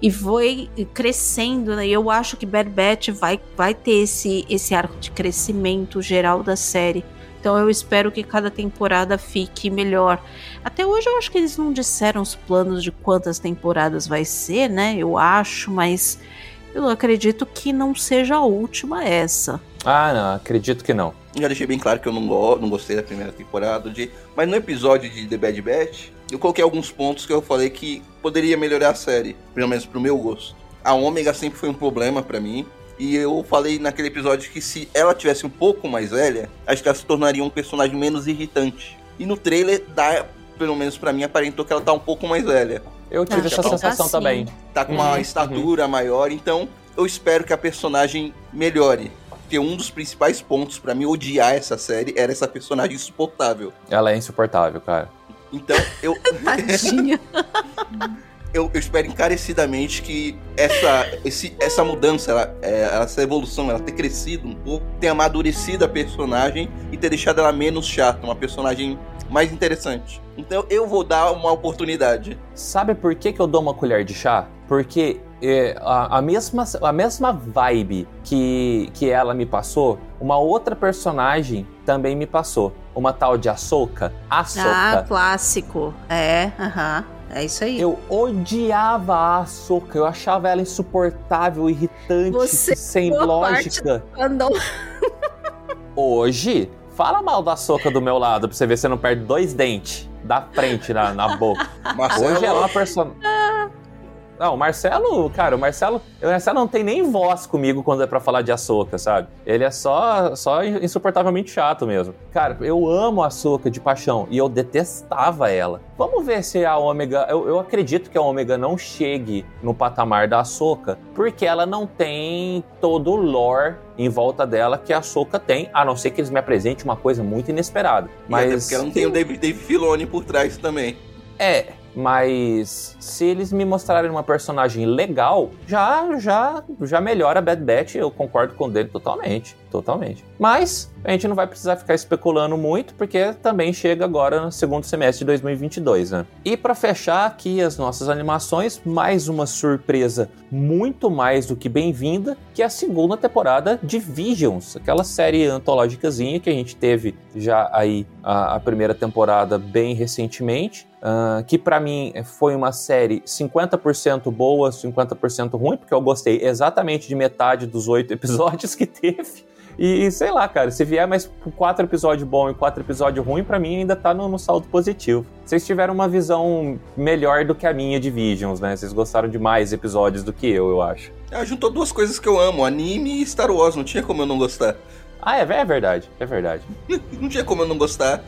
E foi crescendo, né? E eu acho que Bad Batch vai, vai ter esse, esse arco de crescimento geral da série. Então eu espero que cada temporada fique melhor. Até hoje eu acho que eles não disseram os planos de quantas temporadas vai ser, né? Eu acho, mas eu acredito que não seja a última essa. Ah, não, acredito que não. Já deixei bem claro que eu não, go não gostei da primeira temporada. De... Mas no episódio de The Bad Batch, eu coloquei alguns pontos que eu falei que poderia melhorar a série, pelo menos pro meu gosto. A Ômega sempre foi um problema pra mim. E eu falei naquele episódio que se ela tivesse um pouco mais velha, acho que ela se tornaria um personagem menos irritante. E no trailer, dá, pelo menos pra mim, aparentou que ela tá um pouco mais velha. Eu tive Ah, essa tá sensação assim. também. Tá com uma Uhum, estatura maior, então eu espero que a personagem melhore. Porque um dos principais pontos pra mim odiar essa série era essa personagem insuportável. Ela é insuportável, cara. Então eu, Tadinha. eu, eu espero encarecidamente que essa, esse, essa mudança, ela, é, essa evolução, ela ter crescido um pouco, ter amadurecido a personagem e ter deixado ela menos chata, uma personagem mais interessante. Então eu vou dar uma oportunidade. Sabe por que, que eu dou uma colher de chá? Porque é, a, a mesma, a mesma vibe que, que ela me passou, uma outra personagem também me passou. Uma tal de Ahsoka. Ah, Ahsoka. clássico. É, aham. É isso aí. Eu odiava a Ahsoka, eu achava ela insuportável, irritante, Você sem lógica. Hoje, fala mal da Ahsoka do meu lado pra você ver se você não perde dois dentes da frente na, na boca. Marcelo, Hoje ela é uma personagem. Não, o Marcelo, cara, o Marcelo, o Marcelo não tem nem voz comigo quando é pra falar de Açúcar, sabe? Ele é só, só insuportavelmente chato mesmo. Cara, eu amo a Açúcar de paixão e eu detestava ela. Vamos ver se a Ômega. Eu, eu acredito que a Ômega não chegue no patamar da Açúcar, porque ela não tem todo o lore em volta dela que a Açúcar tem, a não ser que eles me apresentem uma coisa muito inesperada. Mas... Mas. porque ela não tem o David, David Filoni por trás também. É, Mas se eles me mostrarem uma personagem legal, já já já melhora a Bad Batch, eu concordo com dele totalmente, totalmente. Mas a gente não vai precisar ficar especulando muito, porque também chega agora no segundo semestre de 2022, né? E para fechar aqui as nossas animações, mais uma surpresa muito mais do que bem-vinda, que é a segunda temporada de Visions, aquela série antológicazinha que a gente teve já aí a, a primeira temporada bem recentemente. Uh, que para mim foi uma série 50% boa, 50% ruim, porque eu gostei exatamente de metade dos oito episódios que teve. E sei lá, cara, se vier mais quatro episódios bons e quatro episódios ruins, para mim ainda tá no, no, saldo positivo. Vocês tiveram uma visão melhor do que a minha de Visions, né? Vocês gostaram de mais episódios do que eu, eu acho. Ah, juntou duas coisas que eu amo, anime e Star Wars, não tinha como eu não gostar. Ah, é, é verdade, é verdade. não tinha como eu não gostar.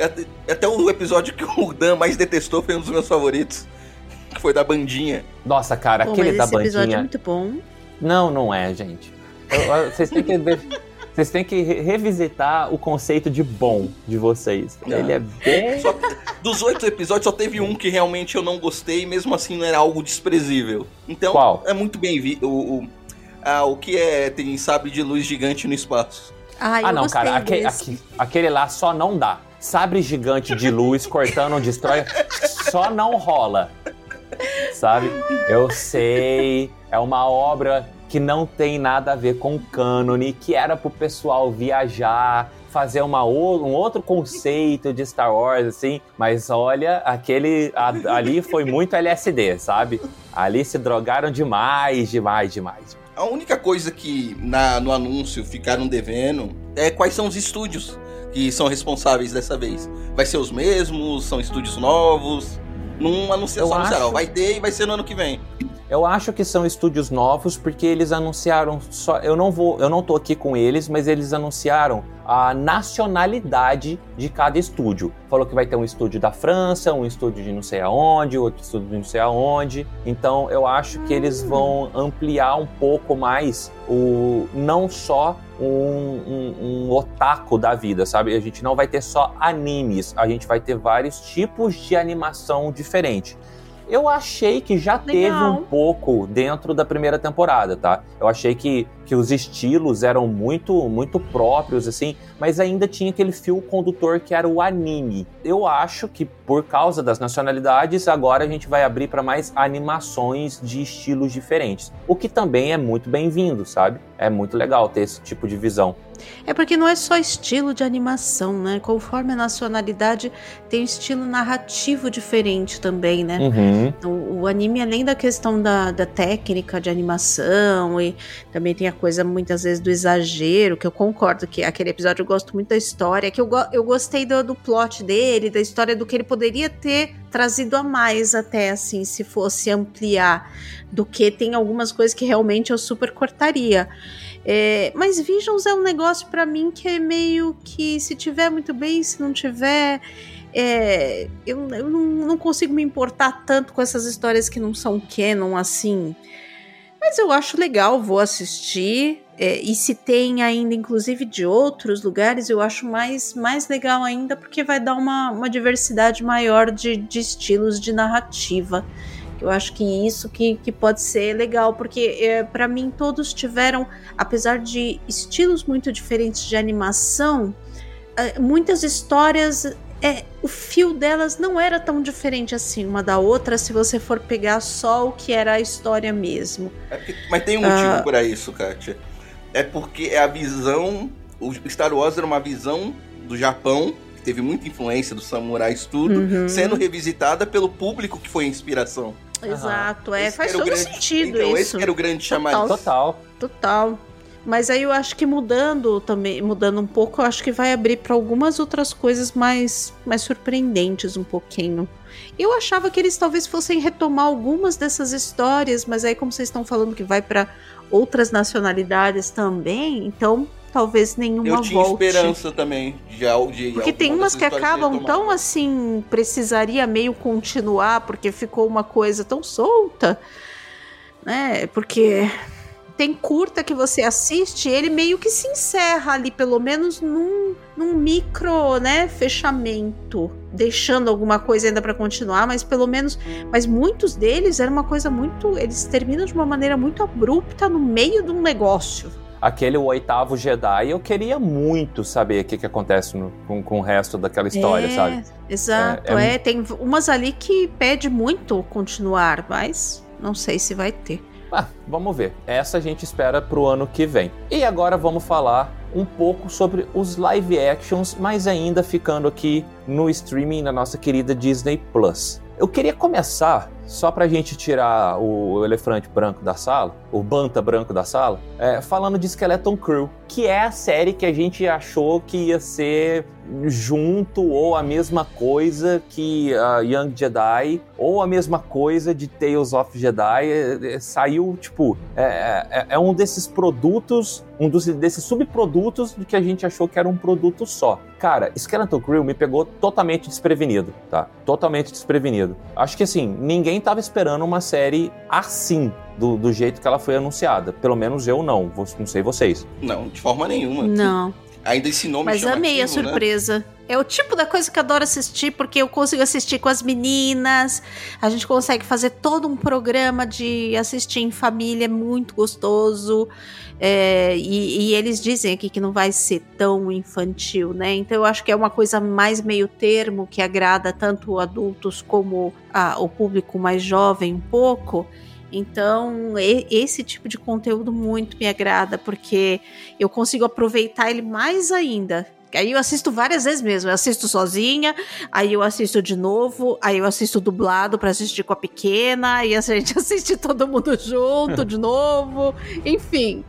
Até, até o episódio que o Dan mais detestou foi um dos meus favoritos. Que foi da bandinha. Nossa, cara, Pô, aquele da esse bandinha. Esse episódio é muito bom. Não, não é, gente. Vocês têm que. Vocês têm que revisitar o conceito de bom de vocês. Não. Ele é bem. Só, dos oito episódios, só teve um que realmente eu não gostei, e mesmo assim não era algo desprezível. Então, Qual? é muito bem visto. O, o, ah, o que é tem sabe de luz gigante no espaço? Ah, ah não, cara, aquele, aquele lá só não dá sabre gigante de luz cortando um destrói, só não rola. Sabe? Eu sei, é uma obra que não tem nada a ver com cânone, que era pro pessoal viajar, fazer uma, um outro conceito de Star Wars, assim. Mas olha, aquele ali foi muito LSD, sabe? Ali se drogaram demais, demais, demais. A única coisa que na, no anúncio ficaram devendo é quais são os estúdios que são responsáveis dessa vez? Vai ser os mesmos? São estúdios novos? Não anuncia só acho... vai ter e vai ser no ano que vem. Eu acho que são estúdios novos porque eles anunciaram só. Eu não vou, eu não tô aqui com eles, mas eles anunciaram a nacionalidade de cada estúdio. Falou que vai ter um estúdio da França, um estúdio de não sei aonde, outro estúdio de não sei aonde. Então eu acho que eles vão ampliar um pouco mais o não só um, um, um otaku da vida, sabe? A gente não vai ter só animes, a gente vai ter vários tipos de animação diferente. Eu achei que já Legal. teve um pouco dentro da primeira temporada, tá? Eu achei que, que os estilos eram muito muito próprios, assim, mas ainda tinha aquele fio condutor que era o anime. Eu acho que por causa das nacionalidades, agora a gente vai abrir para mais animações de estilos diferentes. O que também é muito bem-vindo, sabe? É muito legal ter esse tipo de visão. É porque não é só estilo de animação, né? Conforme a nacionalidade, tem um estilo narrativo diferente também, né? Uhum. O, o, anime, além da questão da, da técnica de animação, e também tem a coisa muitas vezes do exagero, que eu concordo que aquele episódio eu gosto muito da história, que eu, eu gostei do, do plot dele, da história do que ele poderia ter trazido a mais até assim, se fosse ampliar do que tem algumas coisas que realmente eu super cortaria. É, mas Visions é um negócio para mim que é meio que se tiver muito bem, se não tiver. É, eu, eu não, não, consigo me importar tanto com essas histórias que não são canon assim. Mas eu acho legal, vou assistir. É, e se tem ainda, inclusive, de outros lugares, eu acho mais, mais legal ainda, porque vai dar uma, uma diversidade maior de, de estilos de narrativa. Eu acho que isso que, que pode ser legal, porque é, para mim todos tiveram, apesar de estilos muito diferentes de animação, é, muitas histórias é, o fio delas não era tão diferente assim uma da outra se você for pegar só o que era a história mesmo. É porque, mas tem um motivo uh, para isso, Kátia. É porque é a visão. O Star Wars era uma visão do Japão, que teve muita influência do samurais tudo, uhum. sendo revisitada pelo público que foi a inspiração. Exato, é, faz todo grande, sentido então, isso. esse era o grande chamado. Total. Total. Mas aí eu acho que mudando também, mudando um pouco, eu acho que vai abrir para algumas outras coisas mais, mais surpreendentes um pouquinho. Eu achava que eles talvez fossem retomar algumas dessas histórias, mas aí como vocês estão falando que vai para outras nacionalidades também, então talvez nenhuma Eu tinha volte. esperança também de, de Porque tem umas que acabam tão assim, precisaria meio continuar porque ficou uma coisa tão solta, né? Porque tem curta que você assiste, ele meio que se encerra ali, pelo menos num, num num micro, né, fechamento, deixando alguma coisa ainda para continuar, mas pelo menos, mas muitos deles era uma coisa muito, eles terminam de uma maneira muito abrupta no meio de um negócio. Aquele o oitavo Jedi, eu queria muito saber o que, que acontece no, com, com o resto daquela história, é, sabe? Exato, é, é, é, tem umas ali que pede muito continuar, mas não sei se vai ter. Ah, vamos ver. Essa a gente espera pro ano que vem. E agora vamos falar um pouco sobre os live actions, mas ainda ficando aqui no streaming na nossa querida Disney Plus. Eu queria começar, só pra gente tirar o elefante branco da sala, o banta branco da sala, é, falando de Skeleton Crew, que é a série que a gente achou que ia ser junto ou a mesma coisa que a Young Jedi ou a mesma coisa de Tales of Jedi é, é, saiu tipo é, é, é, um desses produtos um dos, desses subprodutos do que a gente achou que era um produto só. Cara Skeleton Crew me pegou totalmente desprevenido tá? Totalmente desprevenido. Acho que assim ninguém tava esperando uma série assim do, do, jeito que ela foi anunciada. Pelo menos eu não. Não sei vocês. Não, de forma nenhuma. Não. Ainda esse nome Mas amei a né? surpresa. Né? É o tipo da coisa que eu adoro assistir, porque eu consigo assistir com as meninas, a gente consegue fazer todo um programa de assistir em família, é muito gostoso. É, e, e, eles dizem aqui que não vai ser tão infantil, né? Então eu acho que é uma coisa mais meio termo que agrada tanto adultos como a, o público mais jovem um pouco. Então, esse tipo de conteúdo muito me agrada, porque eu consigo aproveitar ele mais ainda. Aí eu assisto várias vezes mesmo. Eu assisto sozinha, aí eu assisto de novo, aí eu assisto dublado para assistir com a pequena, e a gente assiste todo mundo junto de novo. Enfim,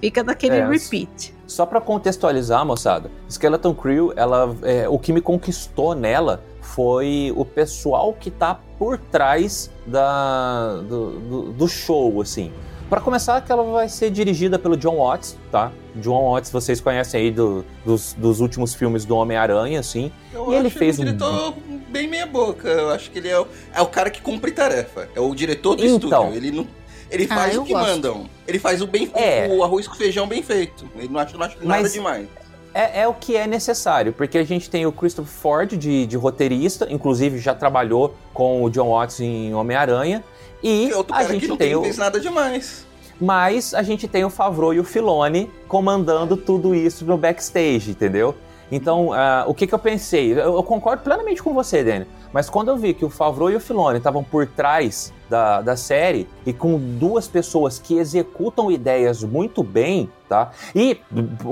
fica naquele é, repeat. Só para contextualizar, moçada, Skeleton Crew, ela, é, o que me conquistou nela foi o pessoal que tá por trás da, do, do, do show, assim. Para começar, que ela vai ser dirigida pelo John Watts, tá? John Watts, vocês conhecem aí do, dos, dos últimos filmes do Homem-Aranha, assim. Eu e ele fez um diretor bem meia boca. Eu acho que ele é o, é o cara que cumpre tarefa. É o diretor do então, estúdio. Ele não ele ah, faz ah, o que gosto. mandam. Ele faz o bem é. o arroz com feijão bem feito. Ele não acha, não acha nada demais é, é, o que é necessário, porque a gente tem o Christopher Ford de, de roteirista, inclusive já trabalhou com o John Watts em Homem-Aranha. E a gente não tem o... fez nada demais. Mas a gente tem o Favreau e o Filone comandando tudo isso no backstage, entendeu? Então, uh, o que, que eu pensei? Eu, eu, concordo plenamente com você, Dani. Mas quando eu vi que o Favreau e o Filoni estavam por trás da, da série e com duas pessoas que executam ideias muito bem, tá? E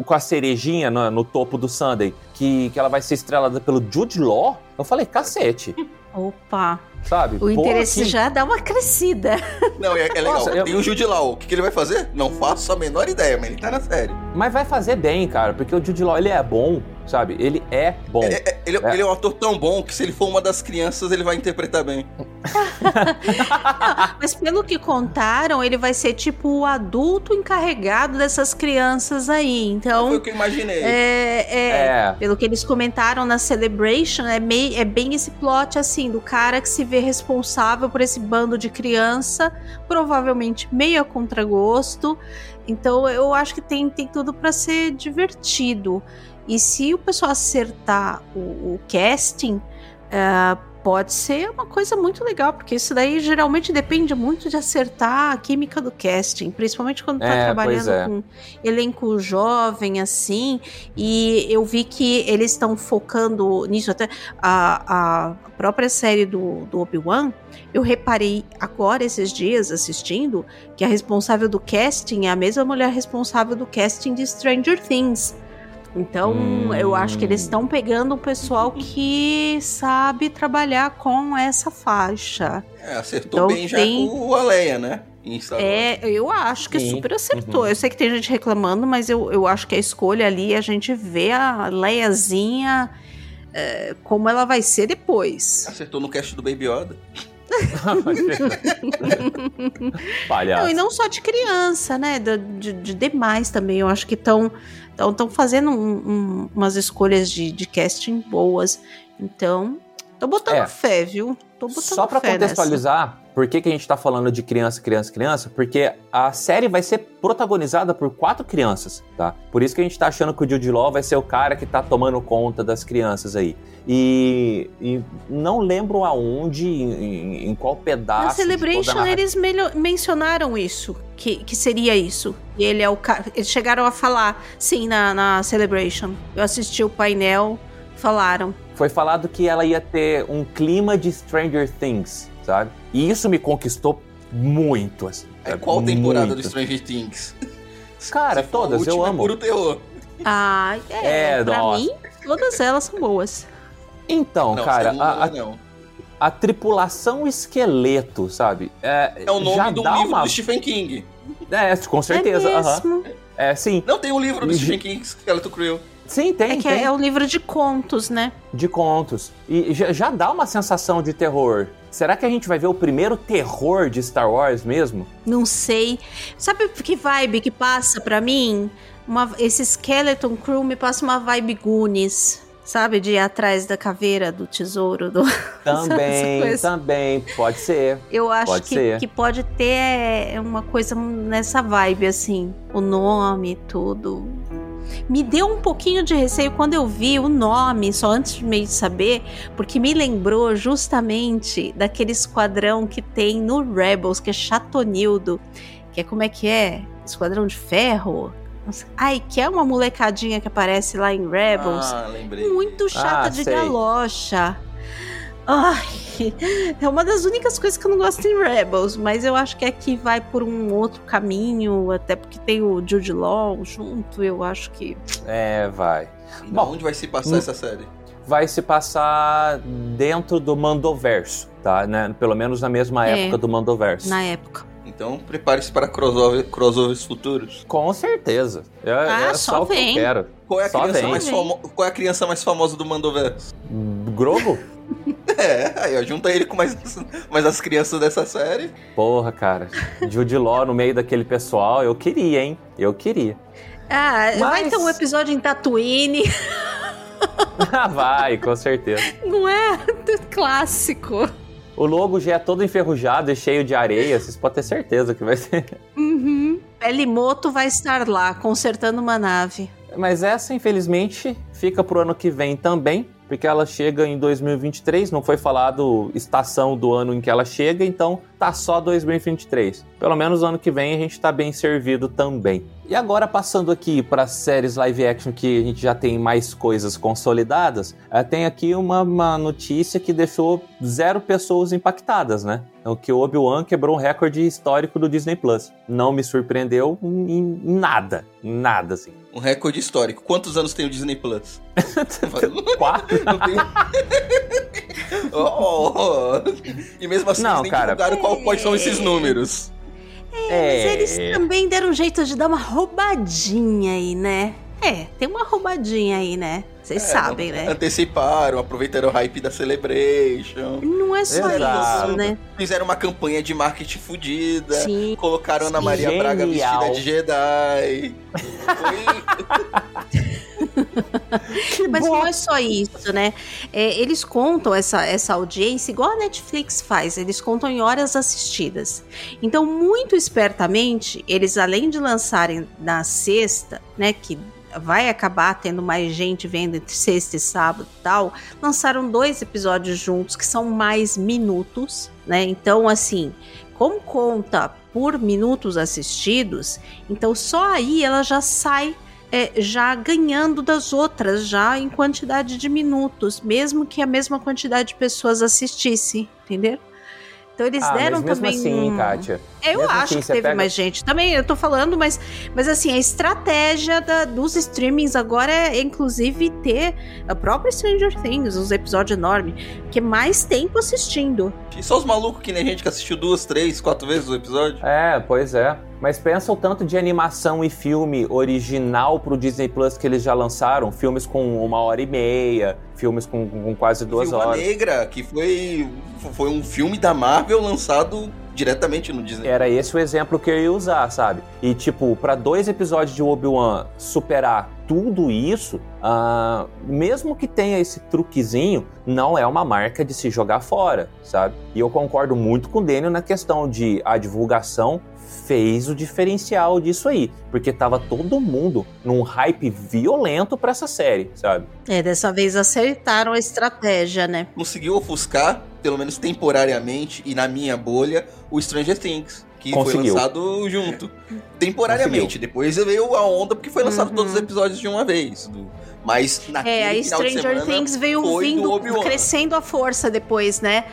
com a cerejinha no, no topo do Sunday, que, que ela vai ser estrelada pelo Jude Law, eu falei, cacete. Opa! Sabe? O interesse assim... já dá uma crescida. Não, é, é legal. Nossa, eu... Tem o Jude Law. O que, que, ele vai fazer? Não faço a menor ideia, mas ele tá na série. Mas vai fazer bem, cara, porque o Jude Law, ele é bom, sabe? Ele é bom. É, é, ele, é. ele, é um ator tão bom que se ele for uma das crianças, ele vai interpretar bem. Não, mas pelo que contaram, ele vai ser tipo o adulto encarregado dessas crianças aí. Então. Foi o que eu imaginei. É, é, é. Pelo que eles comentaram na Celebration, é, meio, é bem esse plot assim, do cara que se vê responsável por esse bando de criança, provavelmente meio a contragosto. Então eu acho que tem, tem tudo para ser divertido. E se o pessoal acertar o, o casting, uh, pode ser uma coisa muito legal, porque isso daí geralmente depende muito de acertar a química do casting, principalmente quando tá é, trabalhando é. com elenco jovem, assim. E eu vi que eles estão focando nisso, até a, a própria série do, do Obi-Wan. Eu reparei agora, esses dias, assistindo, que a responsável do casting é a mesma mulher responsável do casting de Stranger Things. Então, hum. eu acho que eles estão pegando um pessoal que sabe trabalhar com essa faixa. É, acertou então, bem já com o Aleia, né? É, eu acho que Sim. super acertou. Uhum. Eu sei que tem gente reclamando, mas eu, eu acho que a escolha ali, a gente vê a Leiazinha é, como ela vai ser depois. Acertou no cast do Baby Yoda. Palhaço. Não, e não só de criança, né? De, de, de demais também. Eu acho que estão então, estão fazendo um, um, umas escolhas de, de casting boas. Então, tô botando é. fé, viu? Tô botando Só para contextualizar, nessa. Por que, que a gente tá falando de criança, criança, criança? Porque a série vai ser protagonizada por quatro crianças, tá? Por isso que a gente tá achando que o Jude Law vai ser o cara que tá tomando conta das crianças aí. E, e não lembro aonde, em, em qual pedaço. Na Celebration eles mencionaram isso, que, que seria isso. E ele é o cara. Eles chegaram a falar, sim, na, na Celebration. Eu assisti o painel, falaram. Foi falado que ela ia ter um clima de Stranger Things, sabe? E isso me conquistou muito, assim. É qual temporada do Stranger Things? Cara, todas, eu amo. É puro terror. Ah, é. é pra nossa. mim, todas elas são boas. Então, não, cara, a, a, a, tripulação esqueleto, sabe? É, é o nome do livro uma... do Stephen King. É, com certeza. É, mesmo. é sim. Não tem um livro do Stephen King, Skeleton Crew. Sim, tem. É que tem. é um livro de contos, né? De contos. E já, já, dá uma sensação de terror. Será que a gente vai ver o primeiro terror de Star Wars mesmo? Não sei. Sabe que vibe que passa para mim? Uma, esse Skeleton Crew me passa uma vibe Goonies. Sabe, de ir atrás da caveira do tesouro do. Também, também, pode ser. Eu acho pode que, que pode ter é, uma coisa nessa vibe, assim. O nome, tudo. Me deu um pouquinho de receio quando eu vi o nome, só antes de meio de saber, porque me lembrou justamente daquele esquadrão que tem no Rebels, que é Chatonildo, que é como é que é? Esquadrão de Ferro? Ai, que é uma molecadinha que aparece lá em Rebels. Ah, lembrei. Muito chata ah, de sei. galocha. Ai, é uma das únicas coisas que eu não gosto em Rebels, mas eu acho que aqui vai por um outro caminho, até porque tem o Jude Law junto, eu acho que. É, vai. E Bom, onde vai se passar essa série? Vai se passar dentro do Mandoverso, tá? Né? Pelo menos na mesma é, época do Mandoverso. Na época. Então prepare-se para crossover, crossovers futuros. Com certeza. É, ah, é só, só o que eu quero. Qual é a, criança mais, famo... Qual é a criança mais famosa do Mandoverso? Grogo? É, aí ó, junta ele com mais, mais as crianças dessa série. Porra, cara. Jude Law no meio daquele pessoal, eu queria, hein? Eu queria. Ah, Mas... vai ter um episódio em Tatooine. vai, com certeza. Não é? Clássico. O logo já é todo enferrujado e cheio de areia, vocês podem ter certeza que vai ser. Uhum. Pelimoto vai estar lá, consertando uma nave. Mas essa, infelizmente, fica pro ano que vem também porque ela chega em 2023, não foi falado estação do ano em que ela chega, então tá só 2023. Pelo menos ano que vem a gente tá bem servido também. E agora passando aqui para séries live action que a gente já tem mais coisas consolidadas, eh, tem aqui uma, uma notícia que deixou zero pessoas impactadas, né? O que o Obi-Wan quebrou um recorde histórico do Disney Plus. Não me surpreendeu em, em nada, nada assim. Um recorde histórico. Quantos anos tem o Disney Plus? Quatro. oh, oh. E mesmo assim, não, eles nem cara. divulgaram qual, quais são esses números. É, mas eles também deram um jeito de dar uma roubadinha aí, né? É, tem uma roubadinha aí, né? Vocês é, sabem, né? Anteciparam, aproveitaram o hype da Celebration. Não é só Exato. isso, né? Fizeram uma campanha de marketing fodida. Sim. Colocaram Ana Maria Genial. Braga vestida de Jedi. Mas não é só isso, né? É, eles contam essa, essa audiência igual a Netflix faz, eles contam em horas assistidas. Então, muito espertamente, eles além de lançarem na sexta, né, que vai acabar tendo mais gente vendo entre sexta e sábado e tal, lançaram dois episódios juntos que são mais minutos, né? Então, assim, como conta por minutos assistidos, então só aí ela já sai é, já ganhando das outras, já em quantidade de minutos, mesmo que a mesma quantidade de pessoas assistisse, entendeu? Então eles ah, deram mas também. Assim, Kátia, eu mesmo acho assim, que teve pega... mais gente. Também eu tô falando, mas, mas assim, a estratégia da, dos streamings agora é, inclusive, ter a própria Stranger Things, os episódios enormes, que é mais tempo assistindo. E só os malucos que nem a gente que assistiu duas, três, quatro vezes o episódio? É, pois é. Mas pensa o tanto de animação e filme original pro Disney Plus que eles já lançaram. Filmes com uma hora e meia, filmes com, com quase duas Viúva horas. Negra, que foi, foi um filme da Marvel lançado diretamente no Disney. Era esse o exemplo que eu ia usar, sabe? E tipo, para dois episódios de Obi-Wan superar tudo isso, uh, mesmo que tenha esse truquezinho, não é uma marca de se jogar fora, sabe? E eu concordo muito com o Daniel na questão de a divulgação fez o diferencial disso aí, porque tava todo mundo num hype violento para essa série, sabe? É, dessa vez acertaram a estratégia, né? Conseguiu ofuscar, pelo menos temporariamente e na minha bolha, o Stranger Things que Conseguiu. foi lançado junto. Temporariamente. Conseguiu. Depois veio a onda porque foi lançado uhum. todos os episódios de uma vez. Do... Mas naquele É, a Stranger Things veio vindo, crescendo a força depois, né?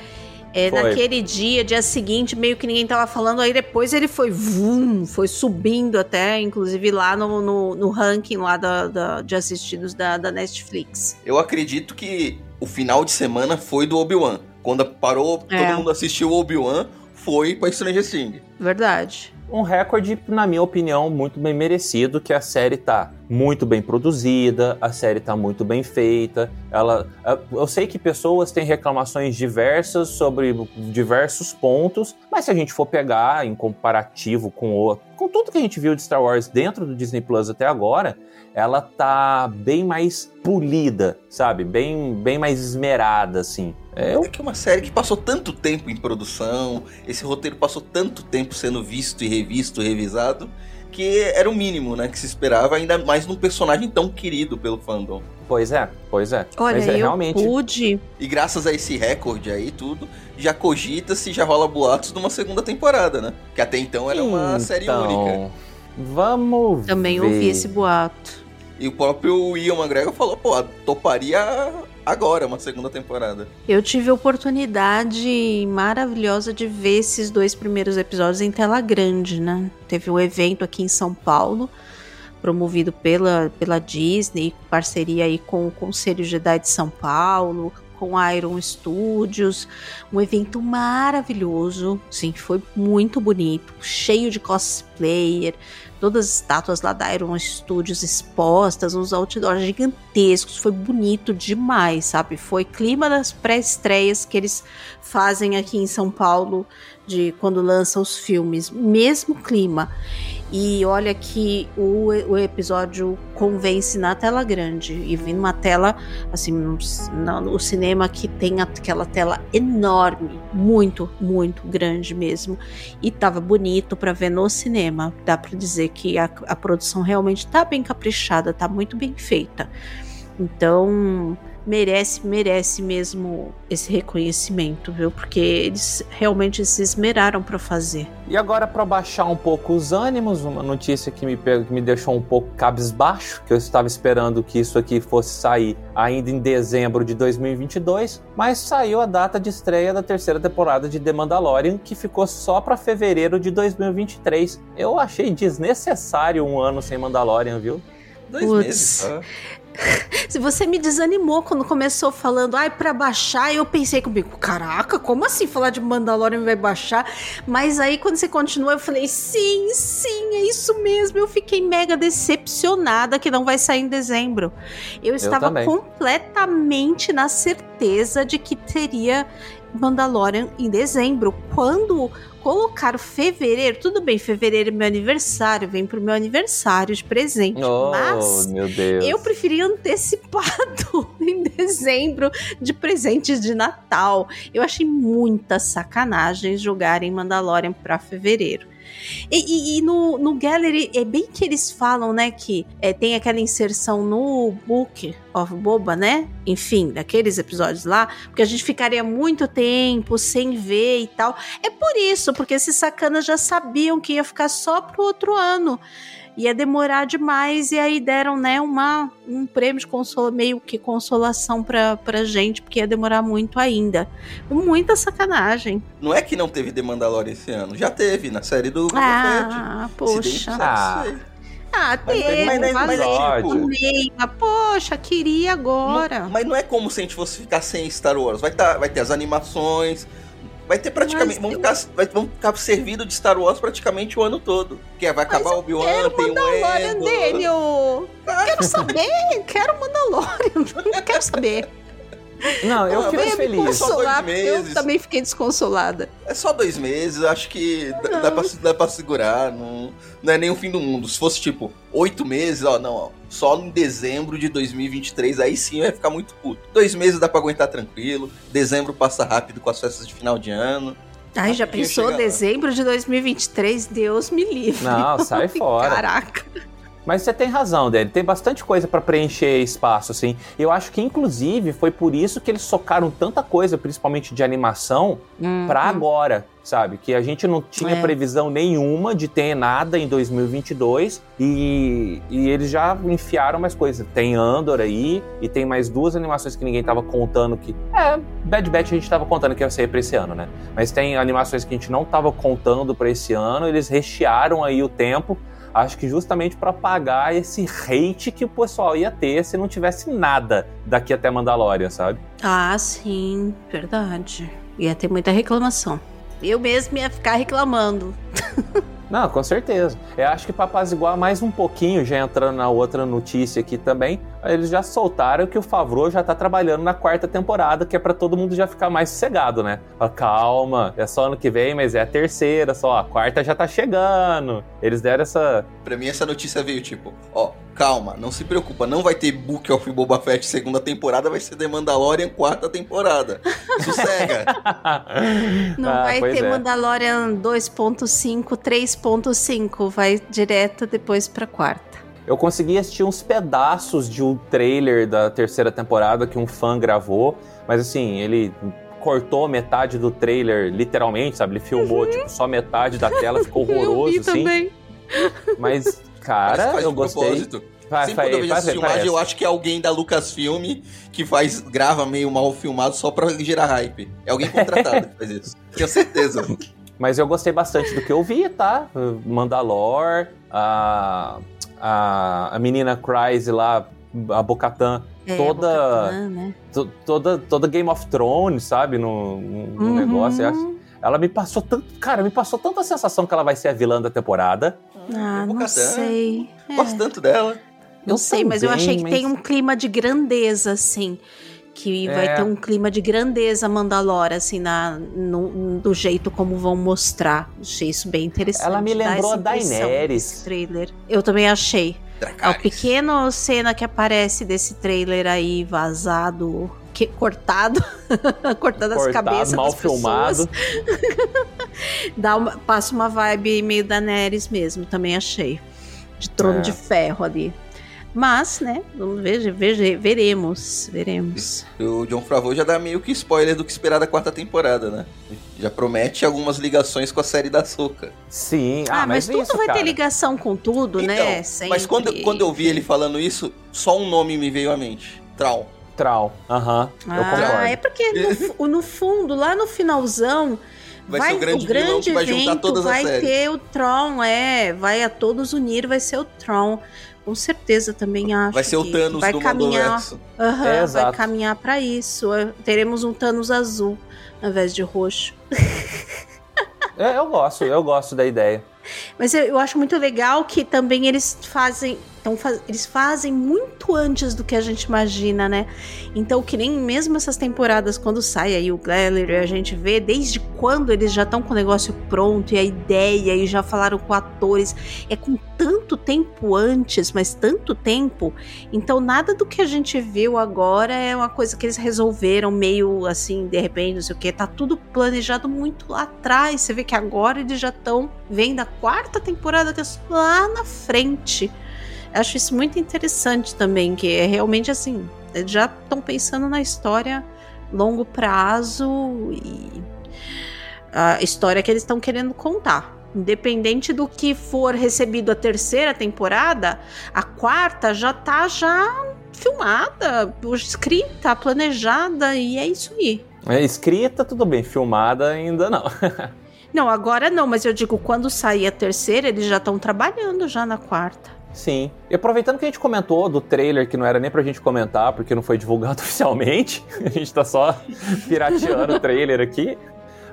É, naquele dia, dia seguinte, meio que ninguém tava falando, aí depois ele foi vum, foi subindo até, inclusive lá no, no, no ranking lá da, da, de assistidos da, da Netflix. Eu acredito que o final de semana foi do Obi-Wan. Quando parou, é. todo mundo assistiu o Obi-Wan, foi pra Stranger Things. Verdade um recorde, na minha opinião, muito bem merecido, que a série tá muito bem produzida, a série tá muito bem feita. Ela, eu sei que pessoas têm reclamações diversas sobre diversos pontos, mas se a gente for pegar em comparativo com o, com tudo que a gente viu de Star Wars dentro do Disney Plus até agora, ela tá bem mais polida, sabe? Bem, bem mais esmerada, assim. É, é que é uma série que passou tanto tempo em produção, esse roteiro passou tanto tempo sendo visto e revisto, revisado, que era o mínimo, né, que se esperava, ainda mais num personagem tão querido pelo fandom. Pois é, pois é. Olha, Mas é, eu realmente... pude... E graças a esse recorde aí, tudo, já cogita-se, já rola boatos de uma segunda temporada, né? Que até então era uma então, série única. Vamos Também ver. ouvi esse boato. E o próprio Ian McGregor falou, pô, toparia agora uma segunda temporada. Eu tive a oportunidade maravilhosa de ver esses dois primeiros episódios em tela grande, né? Teve um evento aqui em São Paulo, promovido pela, pela Disney, parceria aí com o Conselho Jedi de São Paulo, com Iron Studios, um evento maravilhoso, sim, foi muito bonito, cheio de cosplayer, todas as estátuas lá da Iron Studios expostas, uns outdoors gigantescos, foi bonito demais, sabe? Foi clima das pré-estreias que eles fazem aqui em São Paulo de quando lançam os filmes, mesmo clima. E olha que o, o episódio convence na tela grande. E vi numa tela, assim, no cinema que tem aquela tela enorme, muito, muito grande mesmo. E tava bonito para ver no cinema. Dá para dizer que a, a produção realmente tá bem caprichada, tá muito bem feita. Então, merece, merece mesmo esse reconhecimento, viu? Porque eles realmente se esmeraram para fazer. E agora para baixar um pouco os ânimos, uma notícia que me, que me deixou um pouco cabisbaixo, que eu estava esperando que isso aqui fosse sair ainda em dezembro de 2022, mas saiu a data de estreia da terceira temporada de The Mandalorian, que ficou só para fevereiro de 2023. Eu achei desnecessário um ano sem Mandalorian, viu? Dois Puts. meses. Tá? Se você me desanimou quando começou falando, ai, para baixar, eu pensei comigo, caraca, como assim falar de Mandalorian vai baixar? Mas aí quando você continua, eu falei, sim, sim, é isso mesmo. Eu fiquei mega decepcionada que não vai sair em dezembro. Eu estava completamente na certeza de que teria Mandalorian em dezembro, quando colocaram fevereiro, tudo bem, fevereiro é meu aniversário, vem pro meu aniversário de presente, oh, mas eu preferi antecipado em dezembro de presentes de Natal. Eu achei muita sacanagem jogarem Mandalorian para fevereiro. E, e, e, no, no Gallery é bem que eles falam, né, que é, tem aquela inserção no Book of Boba, né? Enfim, daqueles episódios lá, porque a gente ficaria muito tempo sem ver e tal. É por isso, porque esses sacanas já sabiam que ia ficar só pro outro ano ia demorar demais e aí deram, né, uma, um prêmio de consolo, meio que consolação pra, pra gente, porque ia demorar muito ainda. Muita sacanagem. Não é que não teve The Mandalorian esse ano, já teve na série do Ah, poxa. Ah. Teve, mas, mas, mas, é tipo... poxa, queria agora. Não, mas não é como se a gente fosse ficar sem Star Wars. Vai, tá, vai ter as animações, Vai ter praticamente. Vamos ficar, vai, vamos ficar servido de Star Wars praticamente o ano todo. Que é, vai acabar o Obi-Wan, tem o Daniel. Ah. Quero saber, quero Mandalorian. Quero saber. Não, eu Ah, fico feliz. só dois Consolar, eu também fiquei desconsolada. É só dois meses, acho que dá, dá, pra, dá pra segurar. Não, não é nem o fim do mundo. Se fosse tipo oito meses, ó, não, ó, só em dezembro de 2023, aí sim eu ia ficar muito puto. Dois meses dá pra aguentar tranquilo. Dezembro passa rápido com as festas de final de ano. Ai, já pensou chega lá. dezembro de 2023? Deus me livre. Não, sai fora. Caraca. Mas você tem razão, Dani. Tem bastante coisa pra preencher espaço, assim. Eu acho que, inclusive, foi por isso que eles socaram tanta coisa, principalmente de animação, pra agora, sabe? Que a gente não tinha É. previsão nenhuma de ter nada em 2022 e, e eles já enfiaram mais coisas. Tem Andor aí e tem mais duas animações que ninguém tava contando que... É, Bad Batch a gente tava contando que ia sair pra esse ano, né? Mas tem animações que a gente não tava contando pra esse ano, eles rechearam aí o tempo Acho que justamente para pagar esse hate que o pessoal ia ter se não tivesse nada daqui até Mandalorian, sabe? Ah, sim, verdade. Ia ter muita reclamação. Eu mesmo ia ficar reclamando. Não, com certeza. Eu acho que para apaziguar mais um pouquinho, já entrando na outra notícia aqui também, eles já soltaram que o Favreau já tá trabalhando na quarta temporada, que é para todo mundo já ficar mais sossegado, né? Fala, Calma, é só ano que vem, mas é a terceira só, a quarta já tá chegando. Eles deram essa. Pra mim, essa notícia veio tipo: ó, calma, não se preocupa, não vai ter Book of Boba Fett segunda temporada, vai ser The Mandalorian quarta temporada. Sossega. Não Ah, vai ter é. Mandalorian 2.5, 3.5. Vai direto depois pra quarta. Eu consegui assistir uns pedaços de um trailer da terceira temporada que um fã gravou, mas assim, ele cortou metade do trailer, literalmente, sabe? Ele filmou, tipo, só metade da tela, ficou horroroso, assim. Mas, Mas cara, faz eu de gostei. propósito. Faz, Sempre quando eu vejo faz, essa filmagem, parece. eu acho que é alguém da Lucasfilm que faz, grava meio mal filmado só pra gerar hype. É alguém contratado que faz isso. Tenho certeza. Mas eu gostei bastante do que eu vi, tá? Mandalor, a, a, a menina Cryze lá, a Bocatan, É, toda, né? to- toda, toda Game of Thrones, sabe? No, no- no Uhum. negócio. eu acho- Ela me passou tanto. Cara, me passou tanta sensação que ela vai ser a vilã da temporada. Ah, não Bo-Katan. sei. É. Gosto tanto dela. Não sei, mas eu também, achei que mas- tem um clima de grandeza, assim. Que vai É. ter um clima de grandeza Mandalora, assim, na, no, do jeito como vão mostrar. Achei isso bem interessante. Ela me lembrou a Daenerys. trailer. Eu também achei. É o Dracarys. pequeno cena que aparece desse trailer aí vazado, que, cortado, cortado as cabeças mal das pessoas. filmado. Dá uma, passa uma vibe meio da Neres mesmo, também achei. De trono É. de ferro ali. Mas, né, vamos ver, veja- veremos, veremos. O John Favreau já dá meio que spoiler do que esperar da quarta temporada, né? Já promete algumas ligações com a série da Soca. Sim. Ah, Ah, mas, tudo isso, vai cara. ter ligação com tudo, né? Então, mas quando, quando eu vi ele falando isso, só um nome me veio à mente. Trau. Trau. Aham. eu concordo. Ah, é porque no, fu- no fundo, lá no finalzão, Vai, vai, ser o grande, vilão que vai juntar evento vai séries. ter o Tron, é, vai a todos unir, vai ser o Tron. Com certeza também acho. Vai ser o que- Thanos vai do caminhar, Mandoverso. Aham, É, vai caminhar pra isso. É, Teremos um Thanos azul ao invés de roxo. É, eu gosto, eu gosto da ideia. Mas eu, eu acho muito legal que também eles fazem. Então, faz- eles fazem muito antes do que a gente imagina, né? Então, que nem mesmo essas temporadas, quando sai aí o Gleller, a gente vê desde quando eles já estão com o negócio pronto e a ideia, e já falaram com atores. É com tanto tempo antes, mas tanto tempo. Então, nada do que a gente viu agora é uma coisa que eles resolveram meio assim, de repente, não sei o que. Tá tudo planejado muito lá atrás. Você vê que agora eles já estão vendo a quarta temporada que é lá na frente. Acho isso muito interessante também, que é realmente assim, eles já estão pensando na história longo prazo e a história que eles estão querendo contar. Independente do que for recebido a terceira temporada, a quarta já tá já filmada, escrita, planejada e é isso aí. É, escrita, tudo bem. Filmada, ainda não. Não, agora não, mas eu digo, quando sair a terceira, eles já estão trabalhando já na quarta. Sim. E aproveitando que a gente comentou do trailer, que não era nem pra gente comentar, porque não foi divulgado oficialmente, a gente tá só pirateando o trailer aqui.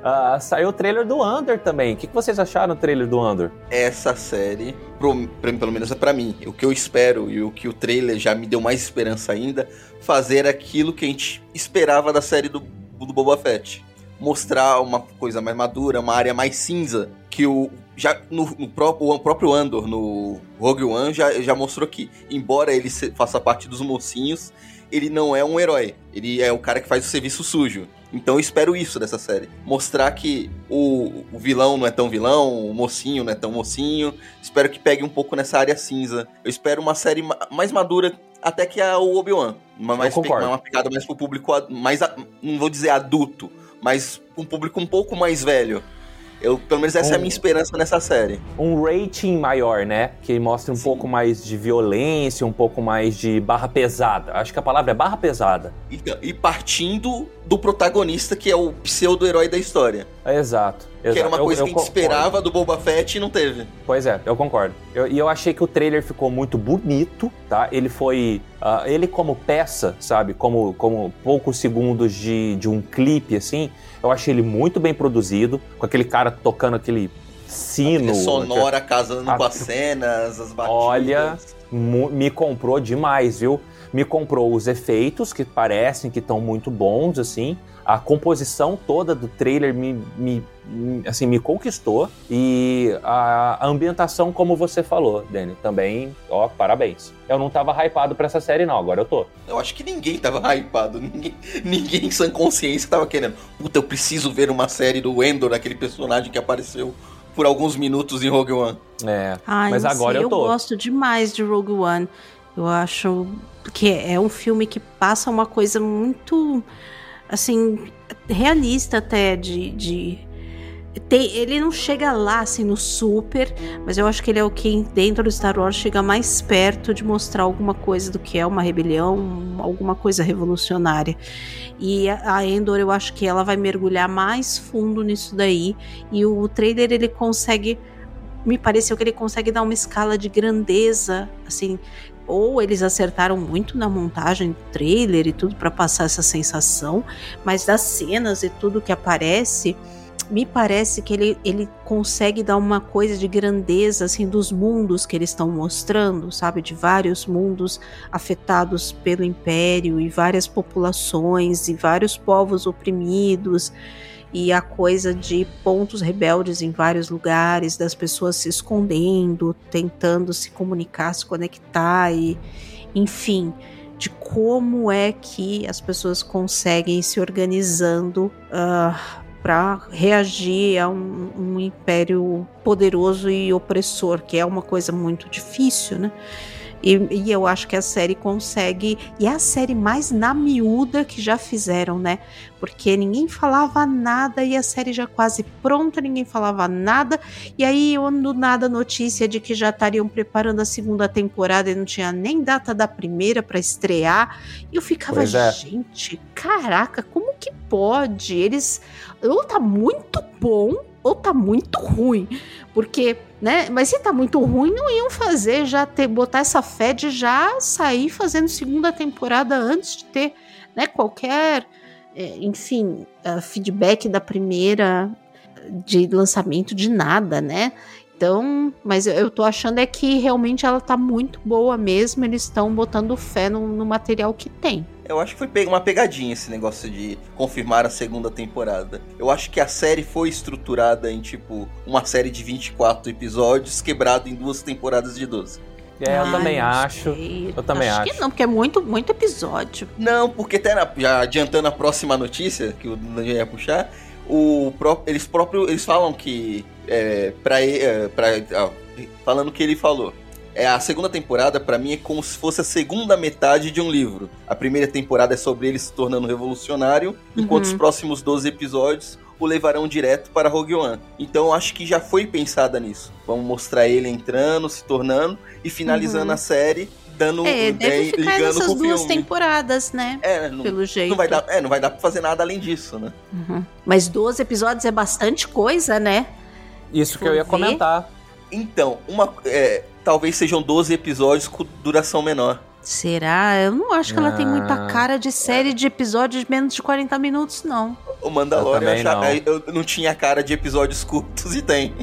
Uh, saiu o trailer do Under também. O que, que vocês acharam do trailer do Under? Essa série, pro, pelo menos é pra mim, o que eu espero e o que o trailer já me deu mais esperança ainda, fazer aquilo que a gente esperava da série do, do Boba Fett. Mostrar uma coisa mais madura, uma área mais cinza, que o já no, no próprio, o próprio Andor, no Rogue One, já, já mostrou que, embora ele se, faça parte dos mocinhos, ele não é um herói. Ele é o cara que faz o serviço sujo. Então eu espero isso dessa série. Mostrar que o, o, vilão não é tão vilão, o mocinho não é tão mocinho. Espero que pegue um pouco nessa área cinza. Eu espero uma série mais madura até que a Obi-Wan. Uma, mais uma pegada mais pro público, mais, não vou dizer adulto, mas um público um pouco mais velho. Eu, pelo menos essa um, é a minha esperança nessa série. Um rating maior, né? Que mostre um Sim. pouco mais de violência, um pouco mais de barra pesada. Acho que a palavra é barra pesada. E, e partindo do protagonista, que é o pseudo-herói da história. É, exato. Que era uma coisa eu, eu que a gente esperava do Boba Fett e não teve. Pois é, eu concordo. Eu, e eu achei que o trailer ficou muito bonito, tá? Ele foi. Uh, ele como peça, sabe? Como, como poucos segundos de, de um clipe, assim. Eu achei ele muito bem produzido, com aquele cara tocando aquele sino. sonora, casando a... com as cenas, as batidas. Olha, me comprou demais, viu? Me comprou os efeitos, que parecem que estão muito bons, assim. A composição toda do trailer me, me, assim, me conquistou. E a ambientação, como você falou, Dani, também, ó, parabéns. Eu não tava hypado pra essa série, não, agora eu tô. Eu acho que ninguém tava hypado. Ninguém, ninguém em sã consciência tava querendo. Puta, eu preciso ver uma série do Endor, aquele personagem que apareceu por alguns minutos em Rogue One. É, Ai, mas agora sei, eu tô. Eu gosto demais de Rogue One. Eu acho que é um filme que passa uma coisa muito assim, realista até de. de tem, ele não chega lá assim no super, mas eu acho que ele é o que dentro do Star Wars chega mais perto de mostrar alguma coisa do que é uma rebelião, alguma coisa revolucionária. E a Endor eu acho que ela vai mergulhar mais fundo nisso daí. E o trailer ele consegue me pareceu que ele consegue dar uma escala de grandeza, assim, ou eles acertaram muito na montagem do trailer e tudo para passar essa sensação, mas das cenas e tudo que aparece, me parece que ele, ele consegue dar uma coisa de grandeza assim dos mundos que eles estão mostrando, sabe, de vários mundos afetados pelo império e várias populações e vários povos oprimidos e a coisa de pontos rebeldes em vários lugares, das pessoas se escondendo, tentando se comunicar, se conectar e enfim, de como é que as pessoas conseguem se organizando uh, ah, para reagir a um, um império poderoso e opressor, que é uma coisa muito difícil, né? E, e, eu acho que a série consegue. E é a série mais na miúda que já fizeram, né? Porque ninguém falava nada e a série já quase pronta, ninguém falava nada. E aí, do nada, notícia de que já estariam preparando a segunda temporada e não tinha nem data da primeira para estrear. E eu ficava, é. gente, caraca, como que pode? Eles. Ou tá muito bom ou tá muito ruim. Porque, né? Mas se tá muito ruim, não iam fazer já ter botar essa fé de já sair fazendo segunda temporada antes de ter, né, qualquer, é, enfim, feedback da primeira de lançamento de nada, né? Então, mas eu, eu tô achando é que realmente ela tá muito boa mesmo, eles estão botando fé no, no material que tem. Eu acho que foi uma pegadinha esse negócio de confirmar a segunda temporada. Eu acho que a série foi estruturada em, tipo, uma série de 24 episódios quebrado em duas temporadas de 12. É, eu Ai, também acho. Sei. Eu também acho. Acho que não, porque é muito, muito episódio. Não, porque até na, já adiantando a próxima notícia que o Daniel ia puxar, o pró eles próprios eles falam que é, para é, pra, falando que ele falou é a segunda temporada para mim é como se fosse a segunda metade de um livro. A primeira temporada é sobre ele se tornando revolucionário, enquanto uhum. os próximos 12 episódios o levarão direto para Rogue One. Então eu acho que já foi pensada nisso. Vamos mostrar ele entrando, se tornando e finalizando uhum. a série dando é, deve ficar ligando nessas duas filme. temporadas, né? É, não, pelo jeito. Não vai dar, é, não vai dar pra fazer nada além disso, né? Uhum. Mas 12 episódios é bastante coisa, né? Isso que eu ia ver. comentar. Então, uma, é, talvez sejam 12 episódios com duração menor. Será? Eu não acho que ela tem muita ah. cara de série de episódios de menos de 40 minutos, não. O Mandalorian Eu eu, achava- eu não tinha cara de episódios curtos e tem.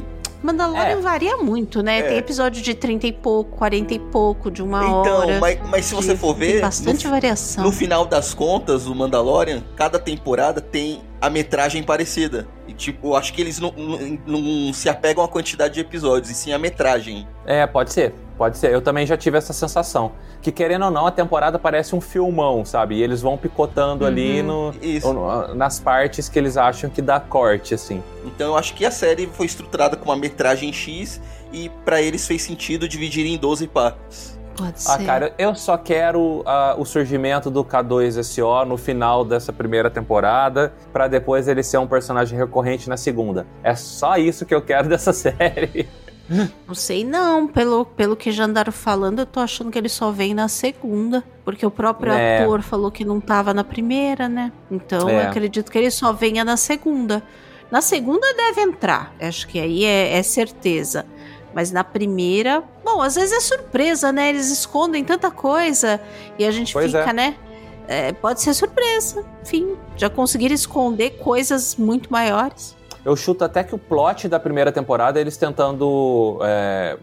Mandalorian É. varia muito, né? É. Tem episódio de 30 e pouco, 40 e pouco, de uma então, hora. mas, mas se você de- for Tem ver, bastante no, variação. no final das contas, o Mandalorian, cada temporada tem a metragem parecida. E tipo, eu acho que eles não, não- não se apegam à quantidade de episódios, e sim à metragem. É, pode ser. Pode ser. Eu também já tive essa sensação. Que querendo ou não, a temporada parece um filmão, sabe? E eles vão picotando ali no, no- nas partes que eles acham que dá corte, assim. Então eu acho que a série foi estruturada com uma metragem X e pra eles fez sentido dividir em 12 partes. Pode ser. Ah, cara, eu só quero ah, o surgimento do K2SO no final dessa primeira temporada, pra depois ele ser um personagem recorrente na segunda. É só isso que eu quero dessa série. Não sei não, pelo, pelo que já andaram falando, eu tô achando que ele só vem na segunda, porque o próprio É. ator falou que não tava na primeira, né? Então É. eu acredito que ele só venha na segunda. Na segunda deve entrar, acho que aí é, é certeza. Mas na primeira, bom, às vezes é surpresa, né? Eles escondem tanta coisa e a gente Pois fica, é. né? É, pode ser surpresa. Enfim, já conseguiram esconder coisas muito maiores. Eu chuto até que o plot da primeira temporada é eles tentando é,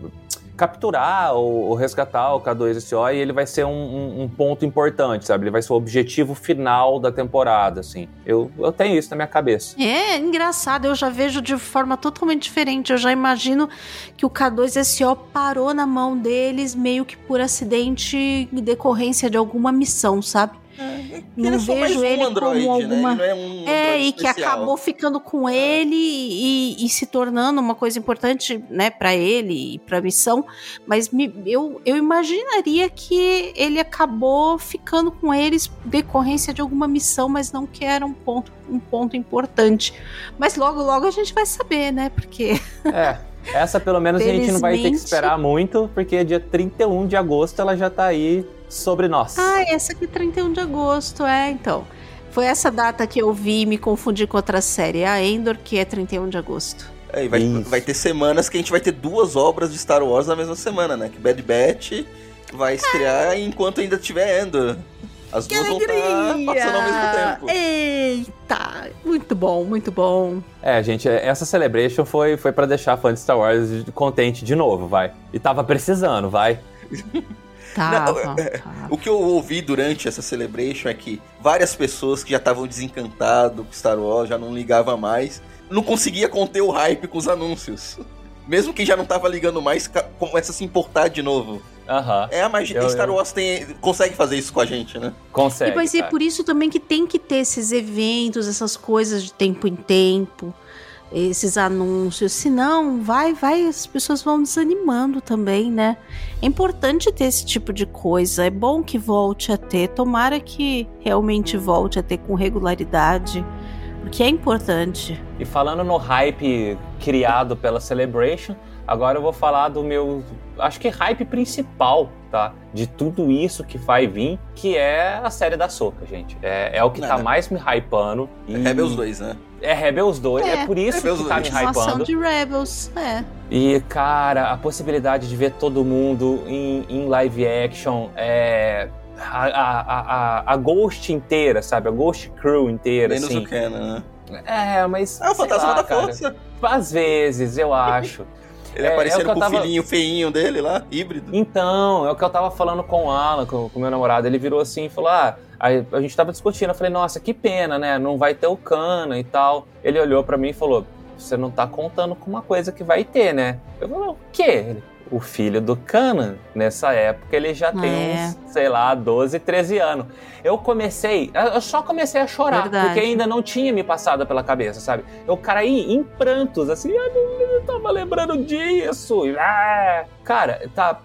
capturar ou, ou resgatar o K2SO e ele vai ser um, um- um ponto importante, sabe? Ele vai ser o objetivo final da temporada, assim. Eu, eu tenho isso na minha cabeça. É engraçado, eu já vejo de forma totalmente diferente. Eu já imagino que o K2SO parou na mão deles meio que por acidente em decorrência de alguma missão, sabe? Não ele é mais vejo um ele androide, como né? alguma- Ele não é um É, e que especial. acabou ficando com ele e, e se tornando uma coisa importante, né, para ele e pra missão. Mas me- eu, eu imaginaria que ele acabou ficando com eles decorrência de alguma missão, mas não que era um ponto, um ponto importante. Mas logo, logo a gente vai saber, né? Porque É. Essa pelo menos a gente não vai ter que Felizmente. esperar muito, porque dia 31 de agosto ela já tá aí sobre nós. Ah, essa aqui é 31 de agosto, é, então. Foi essa data que eu vi e me confundi com outra série, a Endor, que é 31 de agosto. É, e vai, Isso. vai ter semanas que a gente vai ter duas obras de Star Wars na mesma semana, né? Que Bad Batch vai estrear enquanto ainda tiver Endor. As duas vão estar passando ao mesmo tempo. Eita, muito bom, muito bom. É, gente, essa Celebration foi, foi para deixar fã de Star Wars contente de novo, vai. E tava precisando, vai. Tava, Não, é, tava. O que eu ouvi durante essa celebration é que várias pessoas que já estavam desencantadas com Star Wars, já não ligava mais, não conseguia conter o hype com os anúncios. Mesmo quem já não tava ligando mais, começa a se importar de novo. Aham. É a magia. Eu- Star Wars tem, consegue fazer isso com a gente, né? Consegue. E vai ser cara. por isso também que tem que ter esses eventos, essas coisas de tempo em tempo, esses anúncios. Senão, vai, vai, as pessoas vão desanimando também, né? É importante ter esse tipo de coisa. É bom que volte a ter. Tomara que realmente volte a ter com regularidade. Porque é importante. E falando no hype criado pela Celebration, agora eu vou falar do meu, acho que hype principal, tá? De tudo isso que vai vir, que é a série da Soca, gente. É, é o que tá Nada. mais me hypando. E É Rebels 2, né? É Rebels 2, é, É, por isso Rebels que tá me 2. Continuação hypando. de Rebels. É. E, cara, a possibilidade de ver todo mundo em, em live action é. A, a, a, a- Ghost inteira, sabe? A Ghost Crew inteira, Menos assim. o Kenan, né? É, mas. É o fantasma lá, da cara. força. Às vezes, eu acho. Ele É, é o aparecendo eu com tava- o filhinho feinho dele lá, híbrido. Então, é o que eu tava falando com o Alan, com o meu namorado. Ele virou assim e falou: Ah, aí a gente tava discutindo. Eu falei: Nossa, que pena, né? Não vai ter o Cana e tal. Ele olhou pra mim e falou: Você não tá contando com uma coisa que vai ter, né? Eu falei: O quê? Ele, o filho do Kanan, nessa época, ele já tem É. uns, sei lá, 12, 13 anos. Eu comecei, eu só comecei a chorar, Verdade. porque ainda não tinha me passado pela cabeça, sabe? Eu, cara, aí em prantos, assim, ah, não, eu tava lembrando disso. Ah! Cara, tá,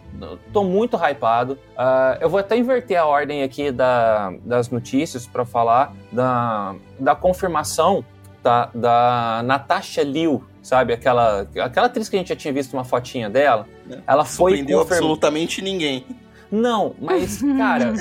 tô muito hypado. Ah, eu vou até inverter a ordem aqui da, das notícias pra falar da, da confirmação da, da Natasha Liu, sabe? Aquela, aquela atriz que a gente já tinha visto uma fotinha dela. Ela foi Surpreendeu absolutamente ninguém. Não, mas, cara,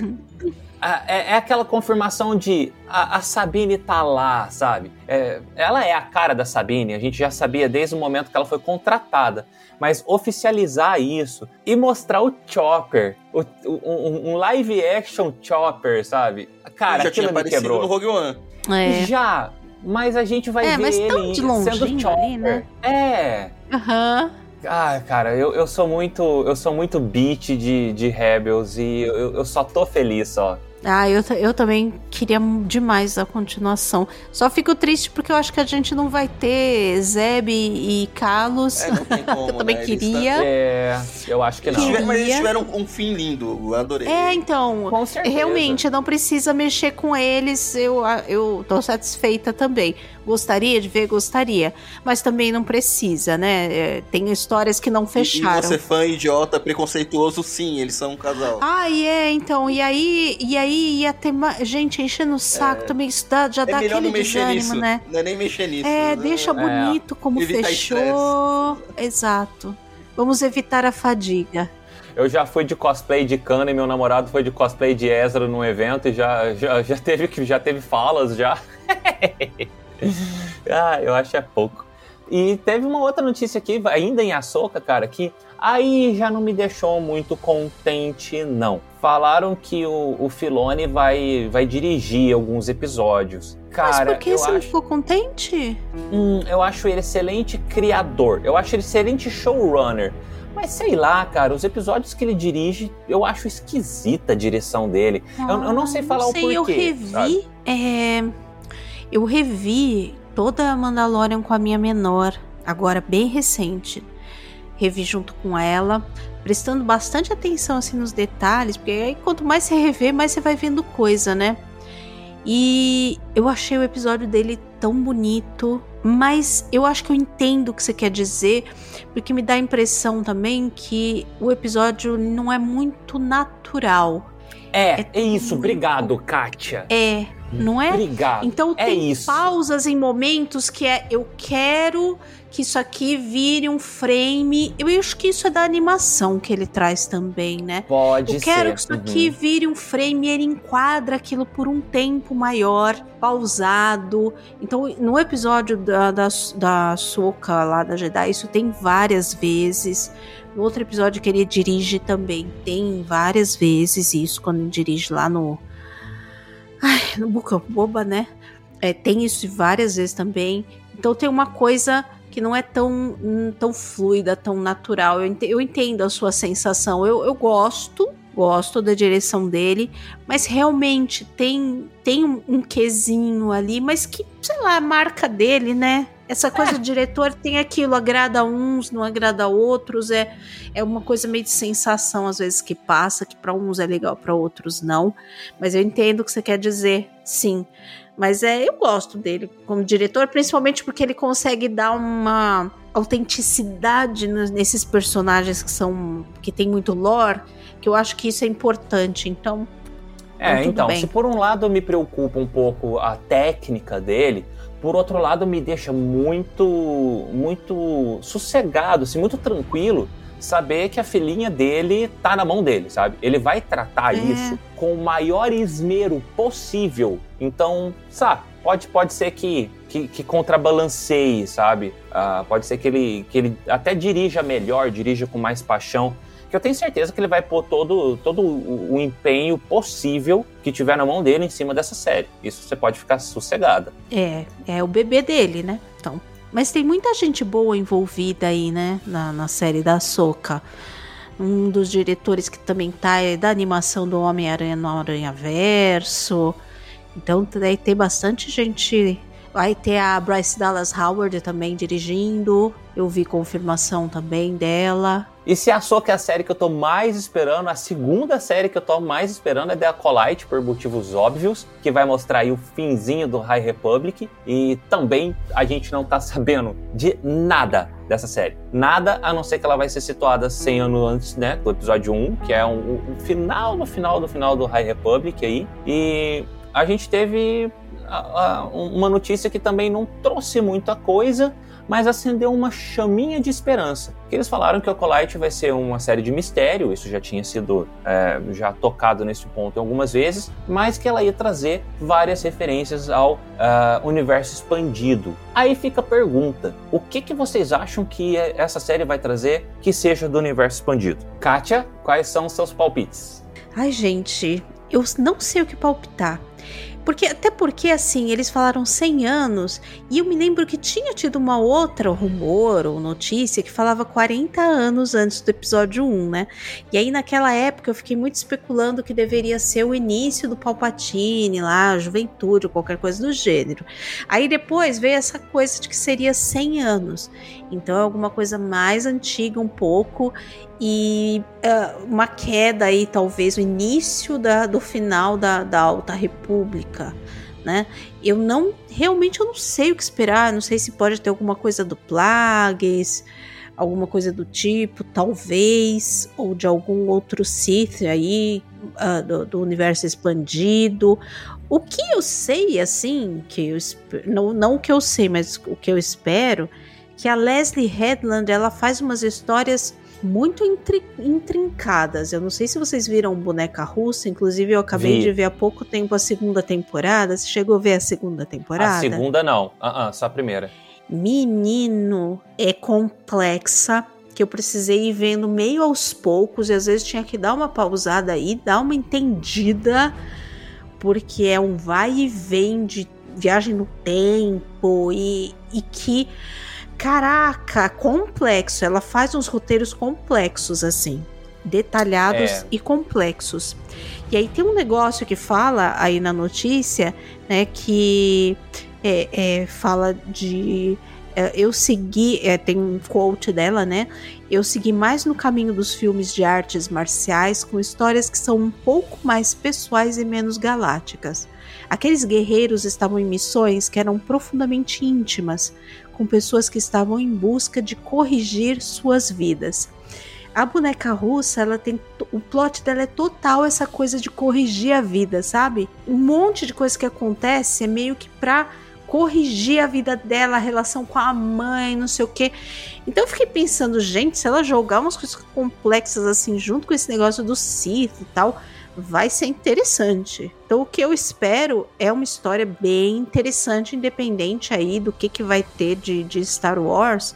a- é, é aquela confirmação de a, a Sabine tá lá, sabe? É, ela é a cara da Sabine, a gente já sabia desde o momento que ela foi contratada. Mas oficializar isso e mostrar o Chopper, o- o- um, um live action Chopper, sabe? Cara, já tinha aquilo me aparecido quebrou. no Rogue One. É. Já, mas a gente vai é, ver mas ele tão de sendo Chopper. ali, né? É. Aham. Ah, cara, eu, eu sou muito eu sou muito beat de, de Rebels e eu, eu só tô feliz só. Ah, eu, eu também queria demais a continuação. Só fico triste porque eu acho que a gente não vai ter Zeb e Carlos. É, não tem como, eu também né? Queria. É, eu acho que não. tiveram- mas eles Queria. tiveram um fim lindo, eu adorei. É, então. Com certeza. Realmente, não precisa mexer com eles. Eu, eu tô satisfeita também. Gostaria de ver, gostaria. Mas também não precisa, né? É, tem histórias que não E- fecharam. E você fã idiota, preconceituoso, sim, eles são um casal. Ah, e é, então. E aí, e aí ia ter. Gente, enchendo o saco também. Isso dá, já é dá aquele desânimo, nisso. né? Não é nem mexer nisso. É, né? deixa bonito como Evitar fechou. Exato. Vamos evitar a fadiga. Eu já fui de cosplay de Kana e meu namorado foi de cosplay de Ezra num evento e já, já, já, teve, que- já teve falas já. ah, eu acho é pouco. E teve uma outra notícia aqui, ainda em Açoka, cara, que aí já não me deixou muito contente, não. Falaram que o, o Filone vai, vai dirigir alguns episódios. Cara, Mas por que eu você não acho... ficou contente? Hum, eu acho ele excelente criador. Eu acho ele excelente showrunner. Mas sei lá, cara, os episódios que ele dirige, eu acho esquisita a direção dele. eu, eu não sei falar Ah, sei, o Eu porquê. revi. sabe? é, eu revi toda a Mandalorian com a minha menor, agora bem recente. Revi junto com ela, prestando bastante atenção assim nos detalhes, porque aí quanto mais você rever, mais você vai vendo coisa, né? E eu achei o episódio dele tão bonito, mas eu acho que eu entendo o que você quer dizer, porque me dá a impressão também que o episódio não é muito natural. É, É é isso. muito- Obrigado, Kátia. É, não é? Obrigado. Então é tem isso. pausas em momentos que é eu quero que isso aqui vire um frame. Eu acho que isso é da animação que ele traz também, né? Pode eu quero ser. que isso Uhum. aqui vire um frame e ele enquadra aquilo por um tempo maior, pausado. Então, no episódio da, da, da Soca lá da Jedi, isso tem várias vezes. No outro episódio que ele dirige também tem várias vezes isso, quando ele dirige lá no. Ai, no of Boba, né? É, tem isso várias vezes também. Então tem uma coisa que não é tão, hum, tão fluida, tão natural. Eu ente- eu entendo a sua sensação. Eu, eu gosto, gosto da direção dele, mas realmente tem, tem um, um quesinho ali, mas que, sei lá, a marca dele, né? Essa coisa do diretor tem aquilo, agrada uns, não agrada outros, é, é uma coisa meio de sensação às vezes que passa, que para uns é legal, para outros não. Mas eu entendo o que você quer dizer, sim. Mas é, eu gosto dele como diretor, principalmente porque ele consegue dar uma autenticidade nesses personagens que são que tem muito lore, que eu acho que isso é importante. Então, É, Então, então, bem. se por um lado me preocupa um pouco a técnica dele, por outro lado me deixa muito, muito sossegado, assim, muito tranquilo saber que a filhinha dele tá na mão dele, sabe? Ele vai tratar É. isso com o maior esmero possível. Então, sabe, pode, pode ser que, que, que contrabalanceie, sabe? Ah, pode ser que ele, que ele até dirija melhor, dirija com mais paixão que eu tenho certeza que ele vai pôr todo, todo o, o empenho possível que tiver na mão dele em cima dessa série. Isso você pode ficar sossegada. é, é o bebê dele, né? Então, mas tem muita gente boa envolvida aí, né, na, na série da Soca. Um dos diretores que também tá é da animação do Homem-Aranha no Aranha Verso. Então daí tem bastante gente. Vai ter a Bryce Dallas Howard também dirigindo. Eu vi confirmação também dela. E se a Soca é a série que eu tô mais esperando, a segunda série que eu tô mais esperando é The Acolyte, por motivos óbvios, que vai mostrar aí o finzinho do High Republic. E também a gente não tá sabendo de nada dessa série. Nada, a não ser que ela vai ser situada 100 anos antes, né, do episódio 1, que é um, um final no final do final do High Republic aí. E a gente teve uma notícia que também não trouxe muita coisa, mas acendeu uma chaminha de esperança. Eles falaram que o Acolyte vai ser uma série de mistério, isso já tinha sido é, já tocado nesse ponto algumas vezes, mas que ela ia trazer várias referências ao ah, universo expandido. Aí fica a pergunta: o que, que vocês acham que essa série vai trazer que seja do universo expandido? Kátia, quais são seus palpites? Ai, gente, eu não sei o que palpitar. Porque, até porque, assim, eles falaram 100 anos, e eu me lembro que tinha tido uma outra rumor ou notícia que falava 40 anos antes do episódio 1, né? E aí, naquela época, eu fiquei muito especulando que deveria ser o início do Palpatine lá, a juventude, ou qualquer coisa do gênero. Aí depois veio essa coisa de que seria 100 anos. Então é alguma coisa mais antiga um pouco e uh, uma queda aí, talvez, o início da, do final da, da Alta República. Né? Eu não realmente eu não sei o que esperar, não sei se pode ter alguma coisa do Plagueis, alguma coisa do tipo, talvez, ou de algum outro Sith aí uh, do, do, universo expandido. O que eu sei, assim, que eu não, não o que eu sei, mas o que eu espero, que a Leslie Headland ela faz umas histórias muito intrincadas. Eu não sei se vocês viram Boneca Russa, inclusive eu acabei Vi. de ver há pouco tempo a segunda temporada. Você chegou a ver a segunda temporada? A segunda não, uh -uh, só a primeira. Menino, é complexa, que eu precisei ir vendo meio aos poucos e às vezes tinha que dar uma pausada aí, dar uma entendida, porque é um vai e vem de viagem no tempo e, e que caraca, complexo. Ela faz uns roteiros complexos, assim. Detalhados é. e complexos. E aí tem um negócio que fala aí na notícia, né, que é, é, fala de. É, eu segui, é, tem um quote dela, né? Eu segui mais no caminho dos filmes de artes marciais com histórias que são um pouco mais pessoais e menos galácticas. Aqueles guerreiros estavam em missões que eram profundamente íntimas, com pessoas que estavam em busca de corrigir suas vidas. A boneca russa, ela tem o plot dela é total essa coisa de corrigir a vida, sabe? Um monte de coisa que acontece é meio que pra corrigir a vida dela, a relação com a mãe, não sei o quê. Então eu fiquei pensando, gente, se ela jogar umas coisas complexas assim junto com esse negócio do Sith e tal, vai ser interessante. Então o que eu espero é uma história bem interessante, independente aí do que, que vai ter de, de Star Wars.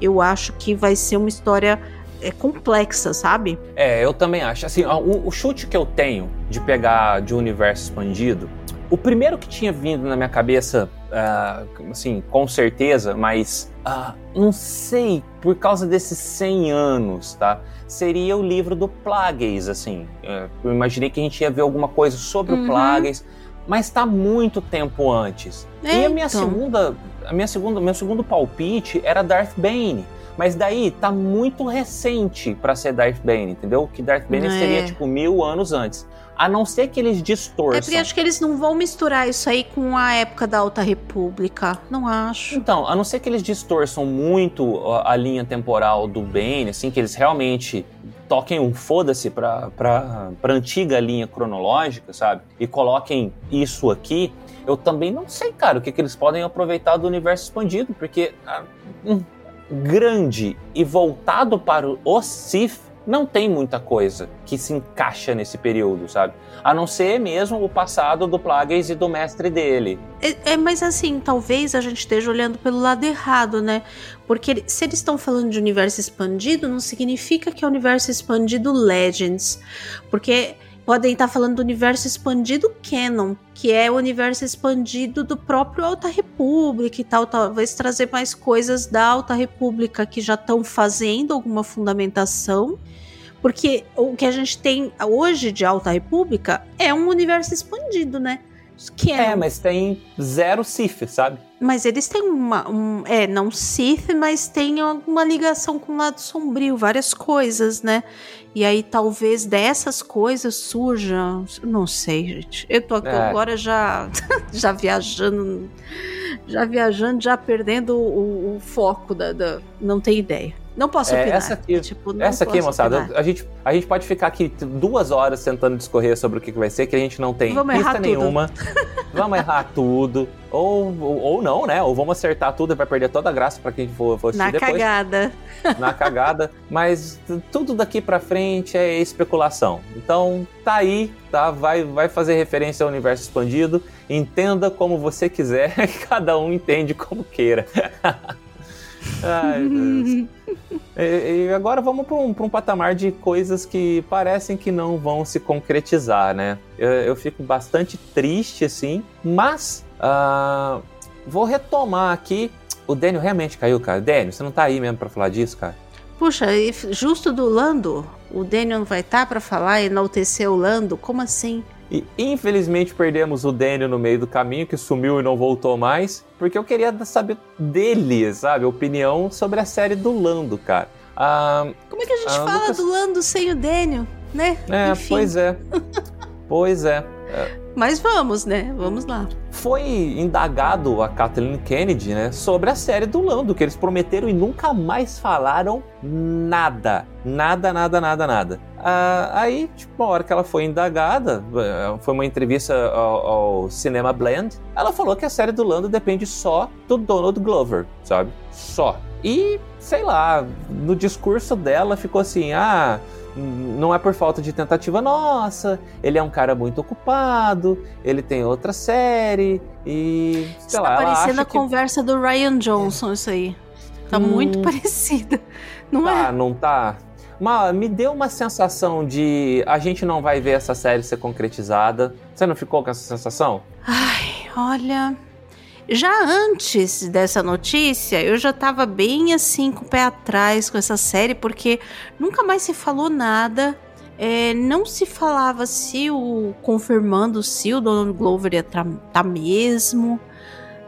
Eu acho que vai ser uma história é, complexa, sabe? É, eu também acho. Assim, o, o chute que eu tenho de pegar de universo expandido, o primeiro que tinha vindo na minha cabeça, uh, assim, com certeza, mas uh, não sei, por causa desses 100 anos, tá? seria o livro do Plagueis, assim. É, eu imaginei que a gente ia ver alguma coisa sobre uhum. o Plagueis, mas está muito tempo antes. É, e a minha então. segunda, a minha segunda, meu segundo palpite era Darth Bane. Mas daí tá muito recente para ser Darth Bane, entendeu? Que Darth Bane é. seria tipo mil anos antes. A não ser que eles distorçam. É porque acho que eles não vão misturar isso aí com a época da Alta República. Não acho. Então, a não ser que eles distorçam muito a linha temporal do Bane, assim, que eles realmente toquem um foda-se pra, pra, pra antiga linha cronológica, sabe? E coloquem isso aqui. Eu também não sei, cara, o que, que eles podem aproveitar do universo expandido, porque. Ah, um, grande e voltado para o Sith não tem muita coisa que se encaixa nesse período, sabe? A não ser mesmo o passado do Plagueis e do mestre dele. É, é, mas assim, talvez a gente esteja olhando pelo lado errado, né? Porque se eles estão falando de universo expandido, não significa que é universo expandido Legends. Porque podem estar falando do universo expandido canon, que é o universo expandido do próprio Alta República e tal, talvez trazer mais coisas da Alta República que já estão fazendo alguma fundamentação. Porque o que a gente tem hoje de Alta República é um universo expandido, né? É, é mas tem zero Sith, sabe? Mas eles têm uma. Um, é, não Sith, mas tem alguma ligação com o lado sombrio, várias coisas, né? E aí talvez dessas coisas surjam. Não sei, gente. Eu tô aqui é. agora já, já viajando. Já viajando, já perdendo o, o foco da, da. Não tem ideia. Não posso é, opinar. Essa aqui, tipo, essa aqui moçada, a gente, a gente pode ficar aqui duas horas tentando discorrer sobre o que, que vai ser, que a gente não tem vamos pista nenhuma. vamos errar tudo. Ou, ou, ou, não, né? Ou vamos acertar tudo e vai perder toda a graça para quem for, for assistir Na depois. cagada. Na cagada. Mas tudo daqui para frente é especulação. Então, tá aí, tá? Vai, vai fazer referência ao universo expandido. Entenda como você quiser, cada um entende como queira. Ai, Deus. E, e agora vamos para um, um, patamar de coisas que parecem que não vão se concretizar, né? Eu, eu fico bastante triste, assim, mas uh, vou retomar aqui. O Daniel realmente caiu, cara. Daniel, você não tá aí mesmo para falar disso, cara? Puxa, justo do Lando, o Daniel não vai estar tá para falar e enaltecer o Lando? Como assim? E infelizmente perdemos o Daniel no meio do caminho, que sumiu e não voltou mais, porque eu queria saber dele, sabe, opinião sobre a série do Lando, cara. Ah, Como é que a gente ah, fala Lucas... do Lando sem o Daniel, né? É, Enfim. pois é. pois é. Mas vamos, né? Vamos lá. Foi indagado a Kathleen Kennedy, né, sobre a série do Lando, que eles prometeram e nunca mais falaram nada. Nada, nada, nada, nada. Ah, aí, tipo, uma hora que ela foi indagada, eh, foi uma entrevista ao, ao, Cinema Blend, ela falou que a série do Lando depende só do Donald Glover, sabe? Só. E, sei lá, no discurso dela ficou assim, ah não é por falta de tentativa nossa, ele é um cara muito ocupado, ele tem outra série e. Sei Está lá, parecendo a que... conversa do Ryan Johnson, isso aí. Tá hum... muito parecida. Não tá, é? não tá. Mas me deu uma sensação de a gente não vai ver essa série ser concretizada. Você não ficou com essa sensação? Ai, olha. Já antes dessa notícia, eu já estava bem assim com o pé atrás com essa série, porque nunca mais se falou nada. É, não se falava se o confirmando se o Donald Glover ia estar tá mesmo.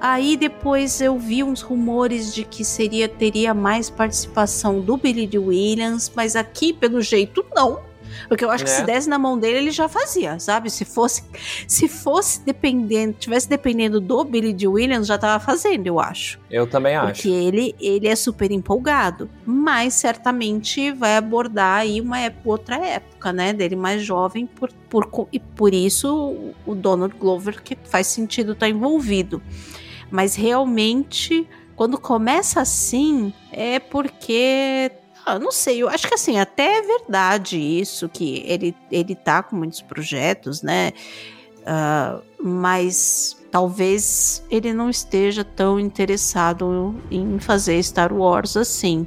Aí depois eu vi uns rumores de que seria teria mais participação do Billy Williams, mas aqui pelo jeito não. Porque eu acho é. que se né? desse na mão dele, ele já fazia, sabe? Se fosse, se fosse dependendo, tivesse dependendo do Billy D. Williams, já tava fazendo, eu acho. Eu também acho. Porque ele, ele é super empolgado, mas certamente vai abordar aí uma outra época, né? Dele mais jovem, por, por, e por isso o Donald Glover que faz sentido estar tá envolvido. Mas realmente, quando começa assim, é porque ah, não sei, eu acho que assim, até é verdade isso, que ele, ele tá com muitos projetos, né? Uh, mas talvez ele não esteja tão interessado em fazer Star Wars assim.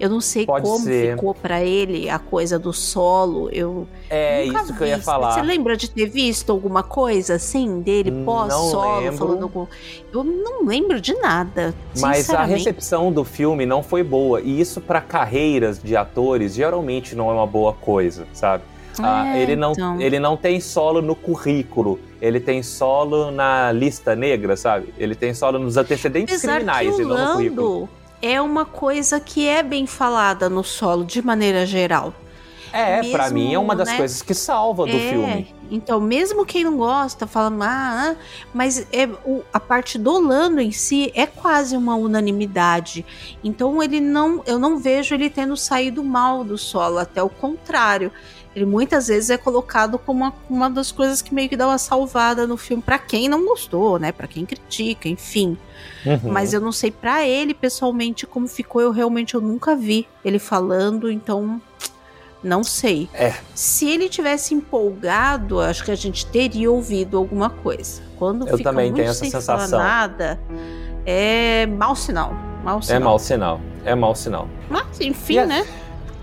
Eu não sei Pode como ser. ficou para ele a coisa do solo. Eu é isso vi. que eu ia falar. Você lembra de ter visto alguma coisa assim dele pós-solo falando algum... Eu não lembro de nada. Mas a recepção do filme não foi boa e isso para carreiras de atores geralmente não é uma boa coisa, sabe? Ah, é, ele, não, então. ele não tem solo no currículo, ele tem solo na lista negra, sabe? Ele tem solo nos antecedentes Apesar criminais e não no currículo é uma coisa que é bem falada no solo de maneira geral. É, para mim é uma das né? coisas que salva do é, filme. Então, mesmo quem não gosta, fala, ah, mas é, o, a parte do Lando em si é quase uma unanimidade. Então, ele não, eu não vejo ele tendo saído mal do solo, até o contrário. Ele muitas vezes é colocado como uma, uma das coisas que meio que dá uma salvada no filme para quem não gostou, né? Para quem critica, enfim. Uhum. Mas eu não sei para ele pessoalmente como ficou, eu realmente eu nunca vi ele falando, então não sei. É. Se ele tivesse empolgado, acho que a gente teria ouvido alguma coisa. Quando eu fica também muito tenho essa sem sensação. nada, é mau sinal. Mau é sinal. É mau sinal. É mau sinal. Mas, enfim, né?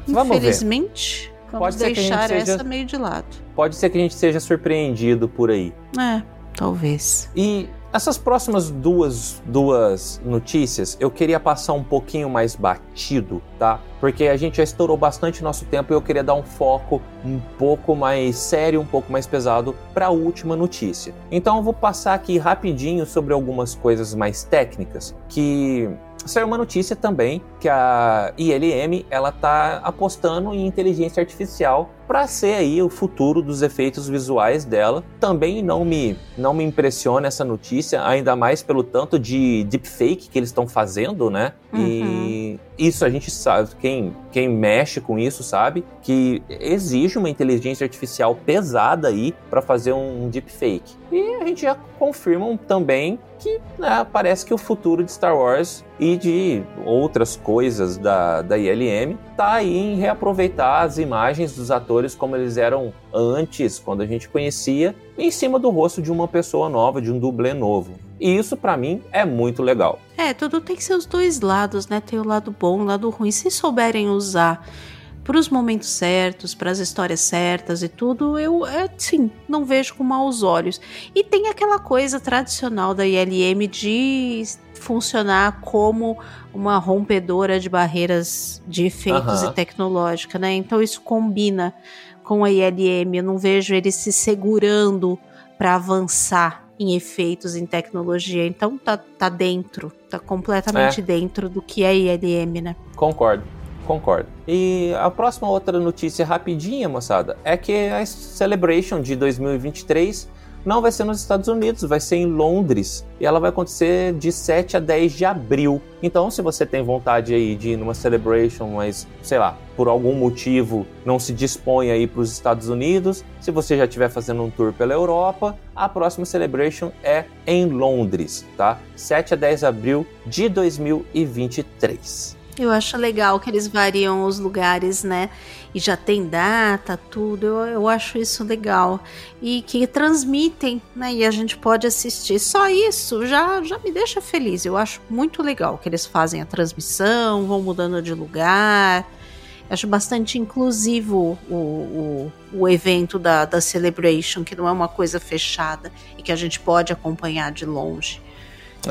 Vamos Infelizmente, ver. Vamos Pode deixar essa seja... meio de lado. Pode ser que a gente seja surpreendido por aí. É, talvez. E essas próximas duas, duas notícias eu queria passar um pouquinho mais batido, tá? Porque a gente já estourou bastante nosso tempo e eu queria dar um foco um pouco mais sério, um pouco mais pesado para a última notícia. Então eu vou passar aqui rapidinho sobre algumas coisas mais técnicas que saiu uma notícia também que a ILM ela tá apostando em inteligência artificial para ser aí o futuro dos efeitos visuais dela. Também não me não me impressiona essa notícia, ainda mais pelo tanto de deepfake que eles estão fazendo, né? Uhum. E isso a gente sabe, quem, quem mexe com isso sabe que exige uma inteligência artificial pesada aí para fazer um deepfake. E a gente já confirma também que né, parece que o futuro de Star Wars e de outras coisas da, da ILM tá aí em reaproveitar as imagens dos atores como eles eram antes, quando a gente conhecia, em cima do rosto de uma pessoa nova, de um dublê novo. E isso para mim é muito legal. É, tudo tem seus dois lados, né? Tem o lado bom, o lado ruim. Se souberem usar para os momentos certos, para as histórias certas e tudo, eu, é, sim, não vejo com maus olhos. E tem aquela coisa tradicional da ILM de funcionar como uma rompedora de barreiras de efeitos e tecnológica, né? Então isso combina com a ILM. Eu não vejo eles se segurando para avançar em efeitos, em tecnologia. Então tá, tá dentro, tá completamente é. dentro do que é ILM, né? Concordo. Concordo. E a próxima outra notícia rapidinha, moçada, é que a Celebration de 2023 não vai ser nos Estados Unidos, vai ser em Londres. E ela vai acontecer de 7 a 10 de abril. Então, se você tem vontade aí de ir numa celebration, mas, sei lá, por algum motivo não se dispõe aí para os Estados Unidos, se você já estiver fazendo um tour pela Europa, a próxima celebration é em Londres, tá? 7 a 10 de abril de 2023. Eu acho legal que eles variam os lugares, né? E já tem data, tudo. Eu, eu acho isso legal. E que transmitem, né? E a gente pode assistir. Só isso já, já me deixa feliz. Eu acho muito legal que eles fazem a transmissão, vão mudando de lugar. Eu acho bastante inclusivo o, o, o evento da, da Celebration, que não é uma coisa fechada e que a gente pode acompanhar de longe.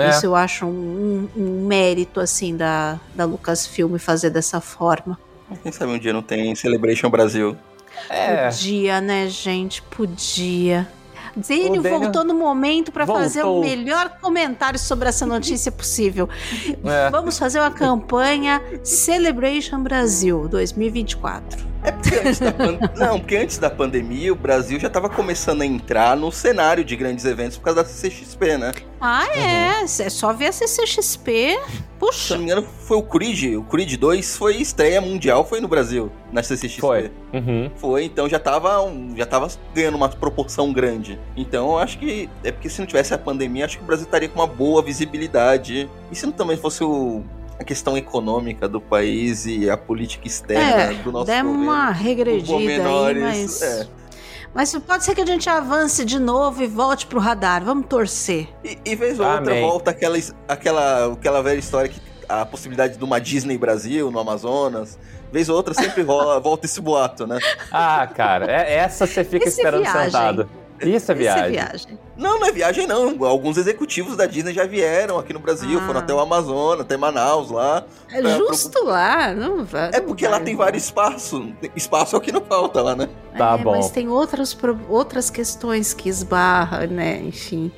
É. Isso eu acho um, um, mérito, assim, da, da Lucasfilm fazer dessa forma. Quem sabe um dia não tem Celebration Brasil. É. Podia, né, gente? Podia. Daniel, voltou no momento para fazer o melhor comentário sobre essa notícia possível. É. Vamos fazer uma campanha Celebration Brasil 2024. É porque antes da pan... Não, porque antes da pandemia o Brasil já estava começando a entrar no cenário de grandes eventos por causa da CCXP, né? Ah, é. Uhum. É só ver a CCXP. Puxa. Se não me engano, foi o Creed. O Creed 2 foi estreia mundial, foi no Brasil, na CCXP. Foi. Uhum. Foi, então já tava, um, já tava ganhando uma proporção grande. Então eu acho que. É porque se não tivesse a pandemia, acho que o Brasil estaria com uma boa visibilidade. E se não também fosse o a questão econômica do país e a política externa é, do nosso governo. uma regredida menores, aí, mas... É. Mas pode ser que a gente avance de novo e volte pro radar. Vamos torcer. E, e vez ou outra volta aquela, aquela, aquela velha história que a possibilidade de uma Disney Brasil no Amazonas. Vez ou outra sempre rola, volta esse boato, né? Ah, cara, é, essa você fica Esse esperando viagem. sentado. Isso é viagem. Isso é viagem. Não, não é viagem não. Alguns executivos da Disney já vieram aqui no Brasil, ah. foram até o Amazonas, até Manaus lá. É justo lá, não vai. É porque vai, lá tem vários espaços. Espaço é o que não falta lá, né? Tá é, bom. Mas tem outras, outras questões que esbarra, né? Enfim.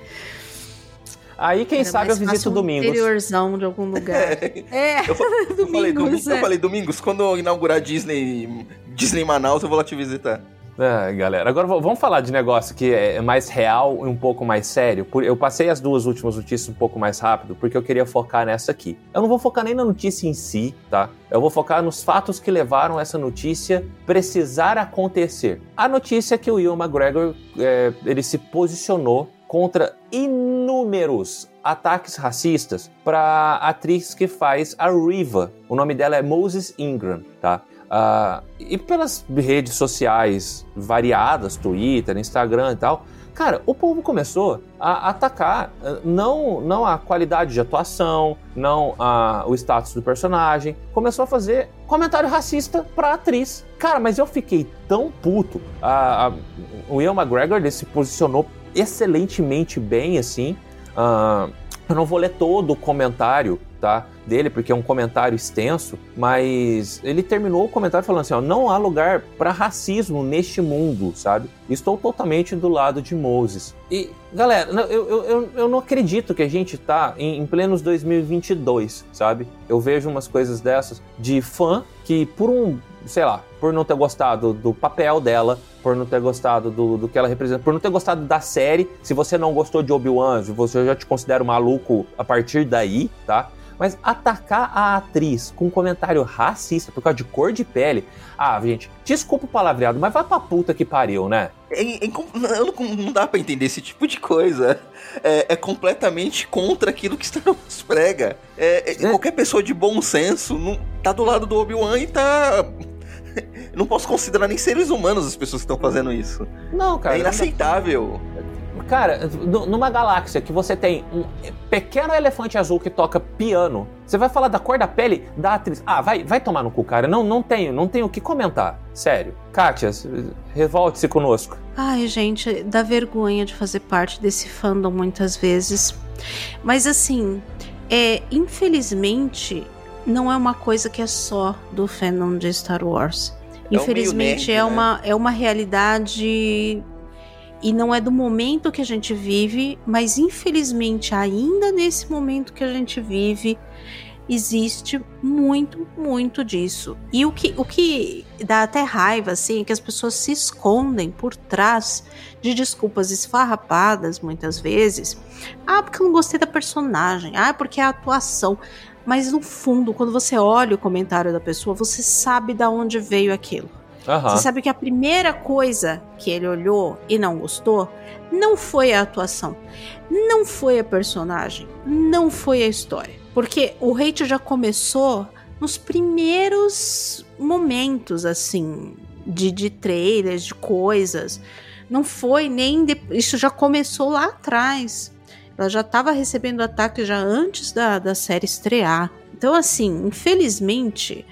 Aí, quem Era sabe, eu visito um Domingos. interiorzão de algum lugar. É, é. Eu, eu, falei, Domingos, é. eu falei, Domingos, quando eu inaugurar Disney, Disney Manaus, eu vou lá te visitar. É, galera. Agora vamos falar de negócio que é mais real e um pouco mais sério. Eu passei as duas últimas notícias um pouco mais rápido porque eu queria focar nessa aqui. Eu não vou focar nem na notícia em si, tá? Eu vou focar nos fatos que levaram essa notícia precisar acontecer. A notícia é que o Will McGregor é, ele se posicionou contra inúmeros ataques racistas para a atriz que faz a Riva. O nome dela é Moses Ingram, tá? Uh, e pelas redes sociais variadas, Twitter, Instagram e tal, cara, o povo começou a atacar ah, não, não a qualidade de atuação, não a, o status do personagem, começou a fazer comentário racista pra atriz. Cara, mas eu fiquei tão puto. Uh, uh, o Ian McGregor ele se posicionou excelentemente bem, assim. Uh, eu não vou ler todo o comentário, tá? Dele, porque é um comentário extenso, mas ele terminou o comentário falando assim: ó, não há lugar para racismo neste mundo, sabe? Estou totalmente do lado de Moses. E, galera, eu, eu, eu não acredito que a gente tá em, em plenos 2022, sabe? Eu vejo umas coisas dessas de fã que, por um, sei lá, por não ter gostado do papel dela, por não ter gostado do, do que ela representa, por não ter gostado da série. Se você não gostou de Obi-Wan, você já te considera maluco a partir daí, tá? Mas atacar a atriz com um comentário racista por causa de cor de pele. Ah, gente, desculpa o palavreado, mas vai pra puta que pariu, né? É, é, não, não, dá para entender esse tipo de coisa. É, é completamente contra aquilo que Star prega. É, é, qualquer pessoa de bom senso não, tá do lado do Obi-Wan e tá não posso considerar nem seres humanos as pessoas que estão fazendo isso. Não, cara. É inaceitável. Cara, numa galáxia que você tem um pequeno elefante azul que toca piano, você vai falar da cor da pele da atriz. Ah, vai, vai tomar no cu, cara. Não, não tenho, não tenho o que comentar. Sério. Kátia, revolte-se conosco. Ai, gente, dá vergonha de fazer parte desse fandom muitas vezes. Mas assim, é, infelizmente, não é uma coisa que é só do fandom de Star Wars. Infelizmente, é, um nerd, é uma, né? é uma realidade e não é do momento que a gente vive, mas infelizmente, ainda nesse momento que a gente vive, existe muito, muito disso. E o que, o que dá até raiva, assim, é que as pessoas se escondem por trás de desculpas esfarrapadas, muitas vezes. Ah, porque eu não gostei da personagem. Ah, porque é a atuação. Mas no fundo, quando você olha o comentário da pessoa, você sabe de onde veio aquilo. Uhum. Você sabe que a primeira coisa que ele olhou e não gostou não foi a atuação, não foi a personagem, não foi a história. Porque o hate já começou nos primeiros momentos, assim, de, de trailers, de coisas. Não foi nem. De... Isso já começou lá atrás. Ela já estava recebendo ataque já antes da, da série estrear. Então, assim, infelizmente,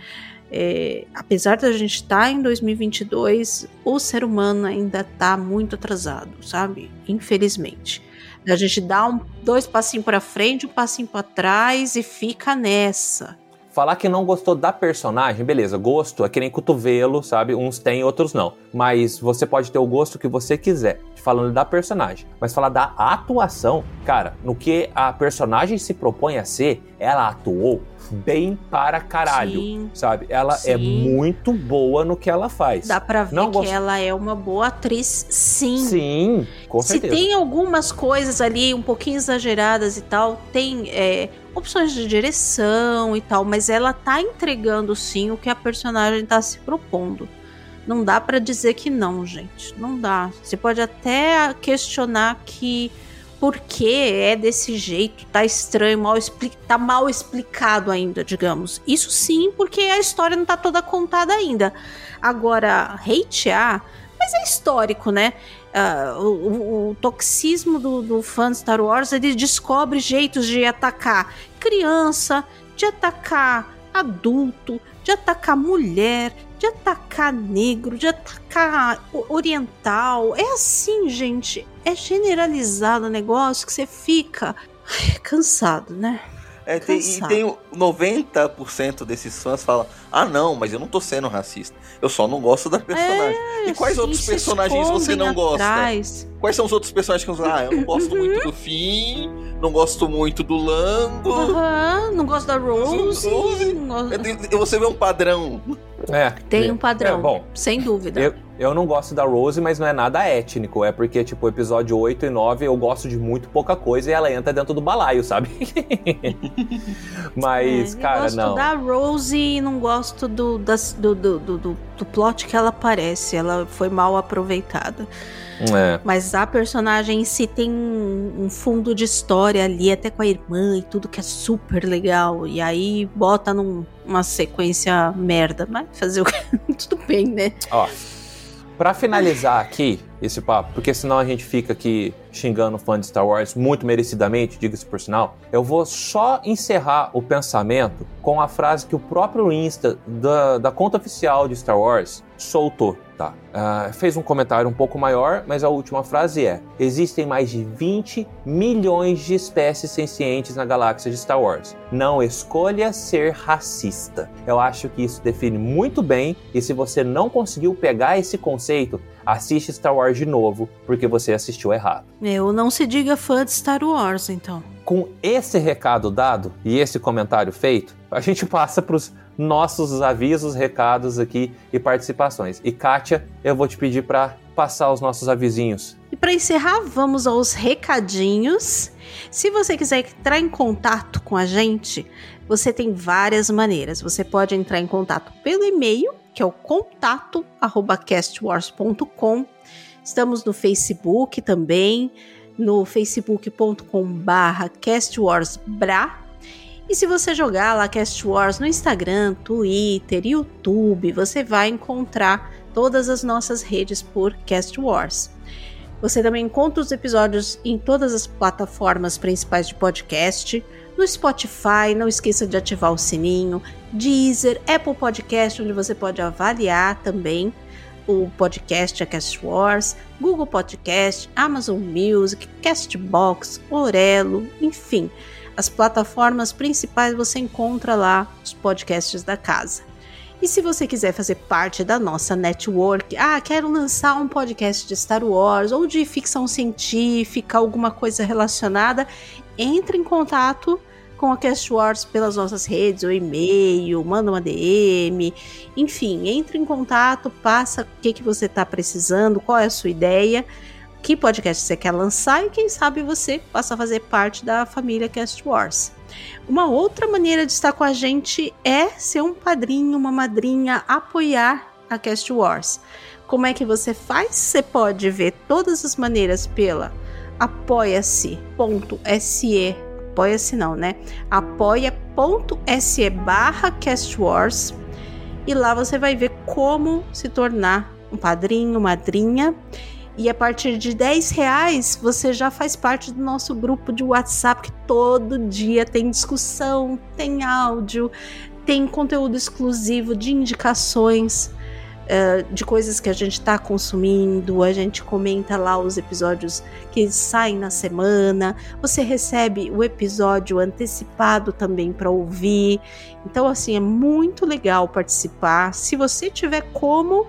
é, apesar da gente estar tá em 2022, o ser humano ainda está muito atrasado, sabe? Infelizmente. A gente dá um, dois passinhos para frente, um passinho para trás e fica nessa. Falar que não gostou da personagem, beleza, gosto é que nem cotovelo, sabe? Uns têm, outros não. Mas você pode ter o gosto que você quiser, falando da personagem. Mas falar da atuação, cara, no que a personagem se propõe a ser, ela atuou bem para caralho, sim, sabe? Ela é sim. é muito boa no que ela faz. Dá pra ver Não que gost... ela é uma boa atriz, sim. Sim, com certeza. Se tem algumas coisas ali um pouquinho exageradas e tal, tem é, opções de direção e tal, mas ela tá entregando sim o que a personagem tá se propondo. Não dá para dizer que não, gente. Não dá. Você pode até questionar que por que é desse jeito, tá estranho, mal tá mal explicado ainda, digamos. Isso sim, porque a história não tá toda contada ainda. Agora, hatear, mas é histórico, né? Uh, o, o, o, toxismo do, do fã de Star Wars, ele descobre jeitos de atacar criança, de atacar adulto, de atacar mulher, de atacar negro, de atacar oriental. É assim, gente. É generalizado o negócio que você fica ai, cansado, né? É, tem, e tem 90% desses fãs falam: Ah, não, mas eu não tô sendo racista. Eu só não gosto da personagem. É, e quais outros personagens você não atrás. gosta? Quais são os outros personagens que você Ah, eu não gosto uhum. muito do Finn, não gosto muito do Lando. Uhum, não gosto da Rose. Rose. Você vê um padrão. É. Tem um padrão. É, bom, sem dúvida. Eu, eu não gosto da Rose, mas não é nada étnico. É porque, tipo, episódio 8 e 9 eu gosto de muito pouca coisa e ela entra dentro do balaio, sabe? mas, é, cara, não. Eu gosto da Rose e não gosto do, das, do, do, do, do plot que ela aparece. Ela foi mal aproveitada. É. Mas a personagem em si tem um fundo de história ali, até com a irmã e tudo, que é super legal. E aí bota numa sequência merda. Mas fazer o que? tudo bem, né? Ó. Pra finalizar aqui esse papo, porque senão a gente fica aqui xingando fã de Star Wars muito merecidamente, diga-se por sinal, eu vou só encerrar o pensamento com a frase que o próprio Insta da, da conta oficial de Star Wars soltou. Tá. Uh, fez um comentário um pouco maior, mas a última frase é: Existem mais de 20 milhões de espécies sencientes na galáxia de Star Wars. Não escolha ser racista. Eu acho que isso define muito bem, e se você não conseguiu pegar esse conceito, assiste Star Wars de novo, porque você assistiu errado. Eu não se diga fã de Star Wars, então. Com esse recado dado e esse comentário feito, a gente passa para os nossos avisos, recados aqui e participações. E Kátia, eu vou te pedir para passar os nossos avisinhos. E para encerrar, vamos aos recadinhos. Se você quiser entrar em contato com a gente, você tem várias maneiras. Você pode entrar em contato pelo e-mail, que é o contato@castwars.com. Estamos no Facebook também, no facebook.com/castwarsbra e se você jogar lá Cast Wars no Instagram, Twitter, YouTube, você vai encontrar todas as nossas redes por Cast Wars. Você também encontra os episódios em todas as plataformas principais de podcast, no Spotify, não esqueça de ativar o sininho, Deezer, Apple Podcast, onde você pode avaliar também o podcast a Cast Wars, Google Podcast, Amazon Music, Castbox, Orelo, enfim, as plataformas principais você encontra lá os podcasts da casa. E se você quiser fazer parte da nossa network, ah, quero lançar um podcast de Star Wars ou de ficção científica, alguma coisa relacionada, entre em contato com a Cast Wars pelas nossas redes, ou e-mail, manda uma DM, enfim, entre em contato, passa o que, que você está precisando, qual é a sua ideia, que podcast você quer lançar e quem sabe você possa fazer parte da família Cast Wars. Uma outra maneira de estar com a gente é ser um padrinho, uma madrinha, apoiar a Cast Wars. Como é que você faz? Você pode ver todas as maneiras pela apoia-se.se apoia-se não, né? apoia.se barra castwars e lá você vai ver como se tornar um padrinho, madrinha e a partir de 10 reais você já faz parte do nosso grupo de WhatsApp que todo dia tem discussão, tem áudio, tem conteúdo exclusivo de indicações uh, de coisas que a gente está consumindo. A gente comenta lá os episódios que saem na semana. Você recebe o episódio antecipado também para ouvir. Então, assim, é muito legal participar. Se você tiver como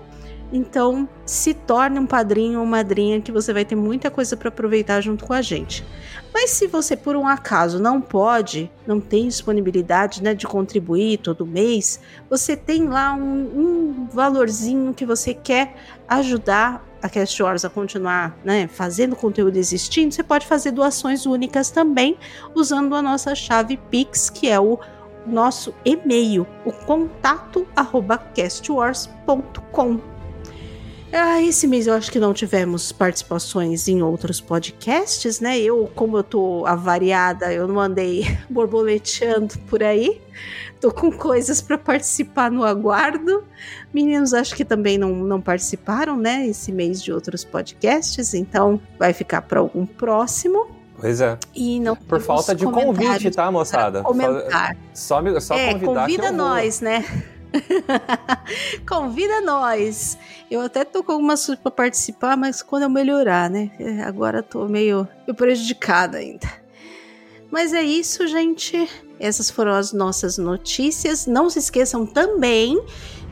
então, se torne um padrinho ou madrinha que você vai ter muita coisa para aproveitar junto com a gente. Mas se você por um acaso não pode, não tem disponibilidade né, de contribuir todo mês, você tem lá um, um valorzinho que você quer ajudar a Cast Wars a continuar né, fazendo conteúdo existindo, você pode fazer doações únicas também usando a nossa chave Pix, que é o nosso e-mail, o contato arroba castwars.com. Ah, esse mês eu acho que não tivemos participações em outros podcasts, né? Eu, como eu tô avariada, eu não andei borboleteando por aí. Tô com coisas para participar no aguardo. Meninos, acho que também não, não participaram, né? Esse mês de outros podcasts, então vai ficar para algum próximo. Pois é. E não Por falta de convite, tá, moçada? Comentar. Só, só é, convidar convida nós, né? Convida nós. Eu até tô com algumas coisas pra participar, mas quando eu melhorar, né? É, agora tô meio, meio prejudicada ainda. Mas é isso, gente. Essas foram as nossas notícias. Não se esqueçam também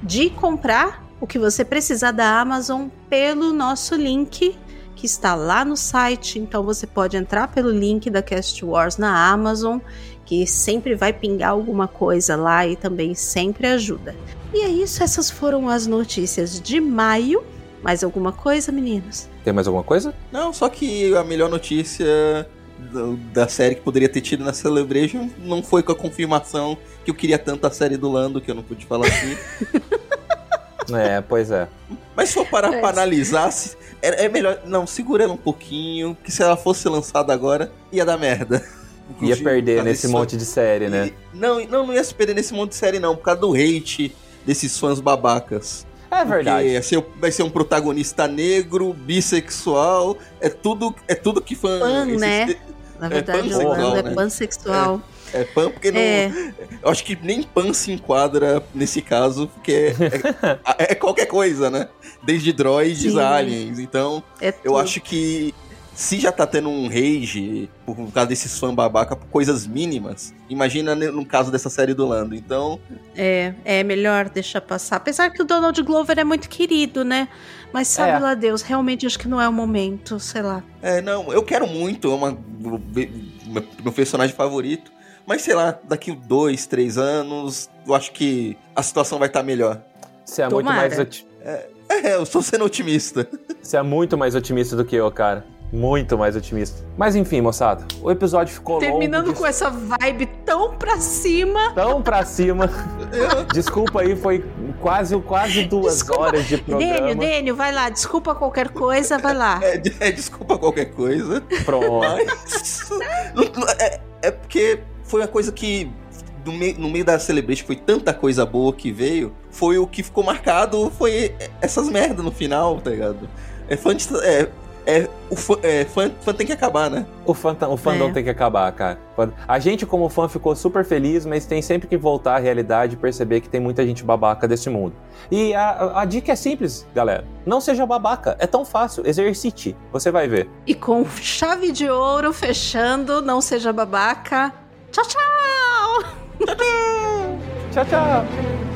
de comprar o que você precisar da Amazon pelo nosso link que está lá no site. Então você pode entrar pelo link da Cast Wars na Amazon que sempre vai pingar alguma coisa lá e também sempre ajuda. E é isso, essas foram as notícias de maio. Mais alguma coisa, meninos? Tem mais alguma coisa? Não, só que a melhor notícia da série que poderia ter tido na Celebration não foi com a confirmação que eu queria tanto a série do Lando, que eu não pude falar aqui. é, pois é. Mas se for parar é. pra analisar, é, é melhor. Não, segura ela um pouquinho, que se ela fosse lançada agora, ia dar merda. Ia perder nesse monte de série, né? Não, não, não ia se perder nesse monte de série, não, por causa do hate desses fãs babacas. É verdade. Vai ser, vai ser um protagonista negro, bissexual, é tudo, é tudo que fã. Pan, esses, né? É, Na verdade, é o Nando é né? pansexual. É, é pan porque não. É. Eu acho que nem pan se enquadra nesse caso, porque é, é, é qualquer coisa, né? Desde droids Sim. a aliens. Então, é eu acho que se já tá tendo um rage por causa desses fãs babaca por coisas mínimas, imagina no caso dessa série do Lando. Então. É, é melhor deixar passar. Apesar que o Donald Glover é muito querido, né? Mas sabe é. lá Deus, realmente acho que não é o momento, sei lá. É, não, eu quero muito, é uma, meu personagem favorito. Mas sei lá, daqui dois, três anos, eu acho que a situação vai estar tá melhor. Você é Tomara. muito mais. É, é, eu estou sendo otimista. Você é muito mais otimista do que eu, cara. Muito mais otimista. Mas enfim, moçada, o episódio ficou Terminando longo. com essa vibe tão pra cima. Tão pra cima. desculpa aí, foi quase, quase duas desculpa. horas de programa. Dênio, Dênio, vai lá. Desculpa qualquer coisa, vai lá. É, é desculpa qualquer coisa. Pronto. Mas, é, é porque foi uma coisa que no meio, no meio da Celebration foi tanta coisa boa que veio, foi o que ficou marcado, foi essas merdas no final, tá ligado? É, fã de, é, é, o fã, é, fã, fã tem que acabar, né? O, fã, o fandom É. tem que acabar, cara. A gente, como fã, ficou super feliz, mas tem sempre que voltar à realidade e perceber que tem muita gente babaca desse mundo. E a, a- dica é simples, galera. Não seja babaca. É tão fácil. Exercite. Você vai ver. E com chave de ouro fechando, não seja babaca. Tchau, tchau! Tchau, tchau.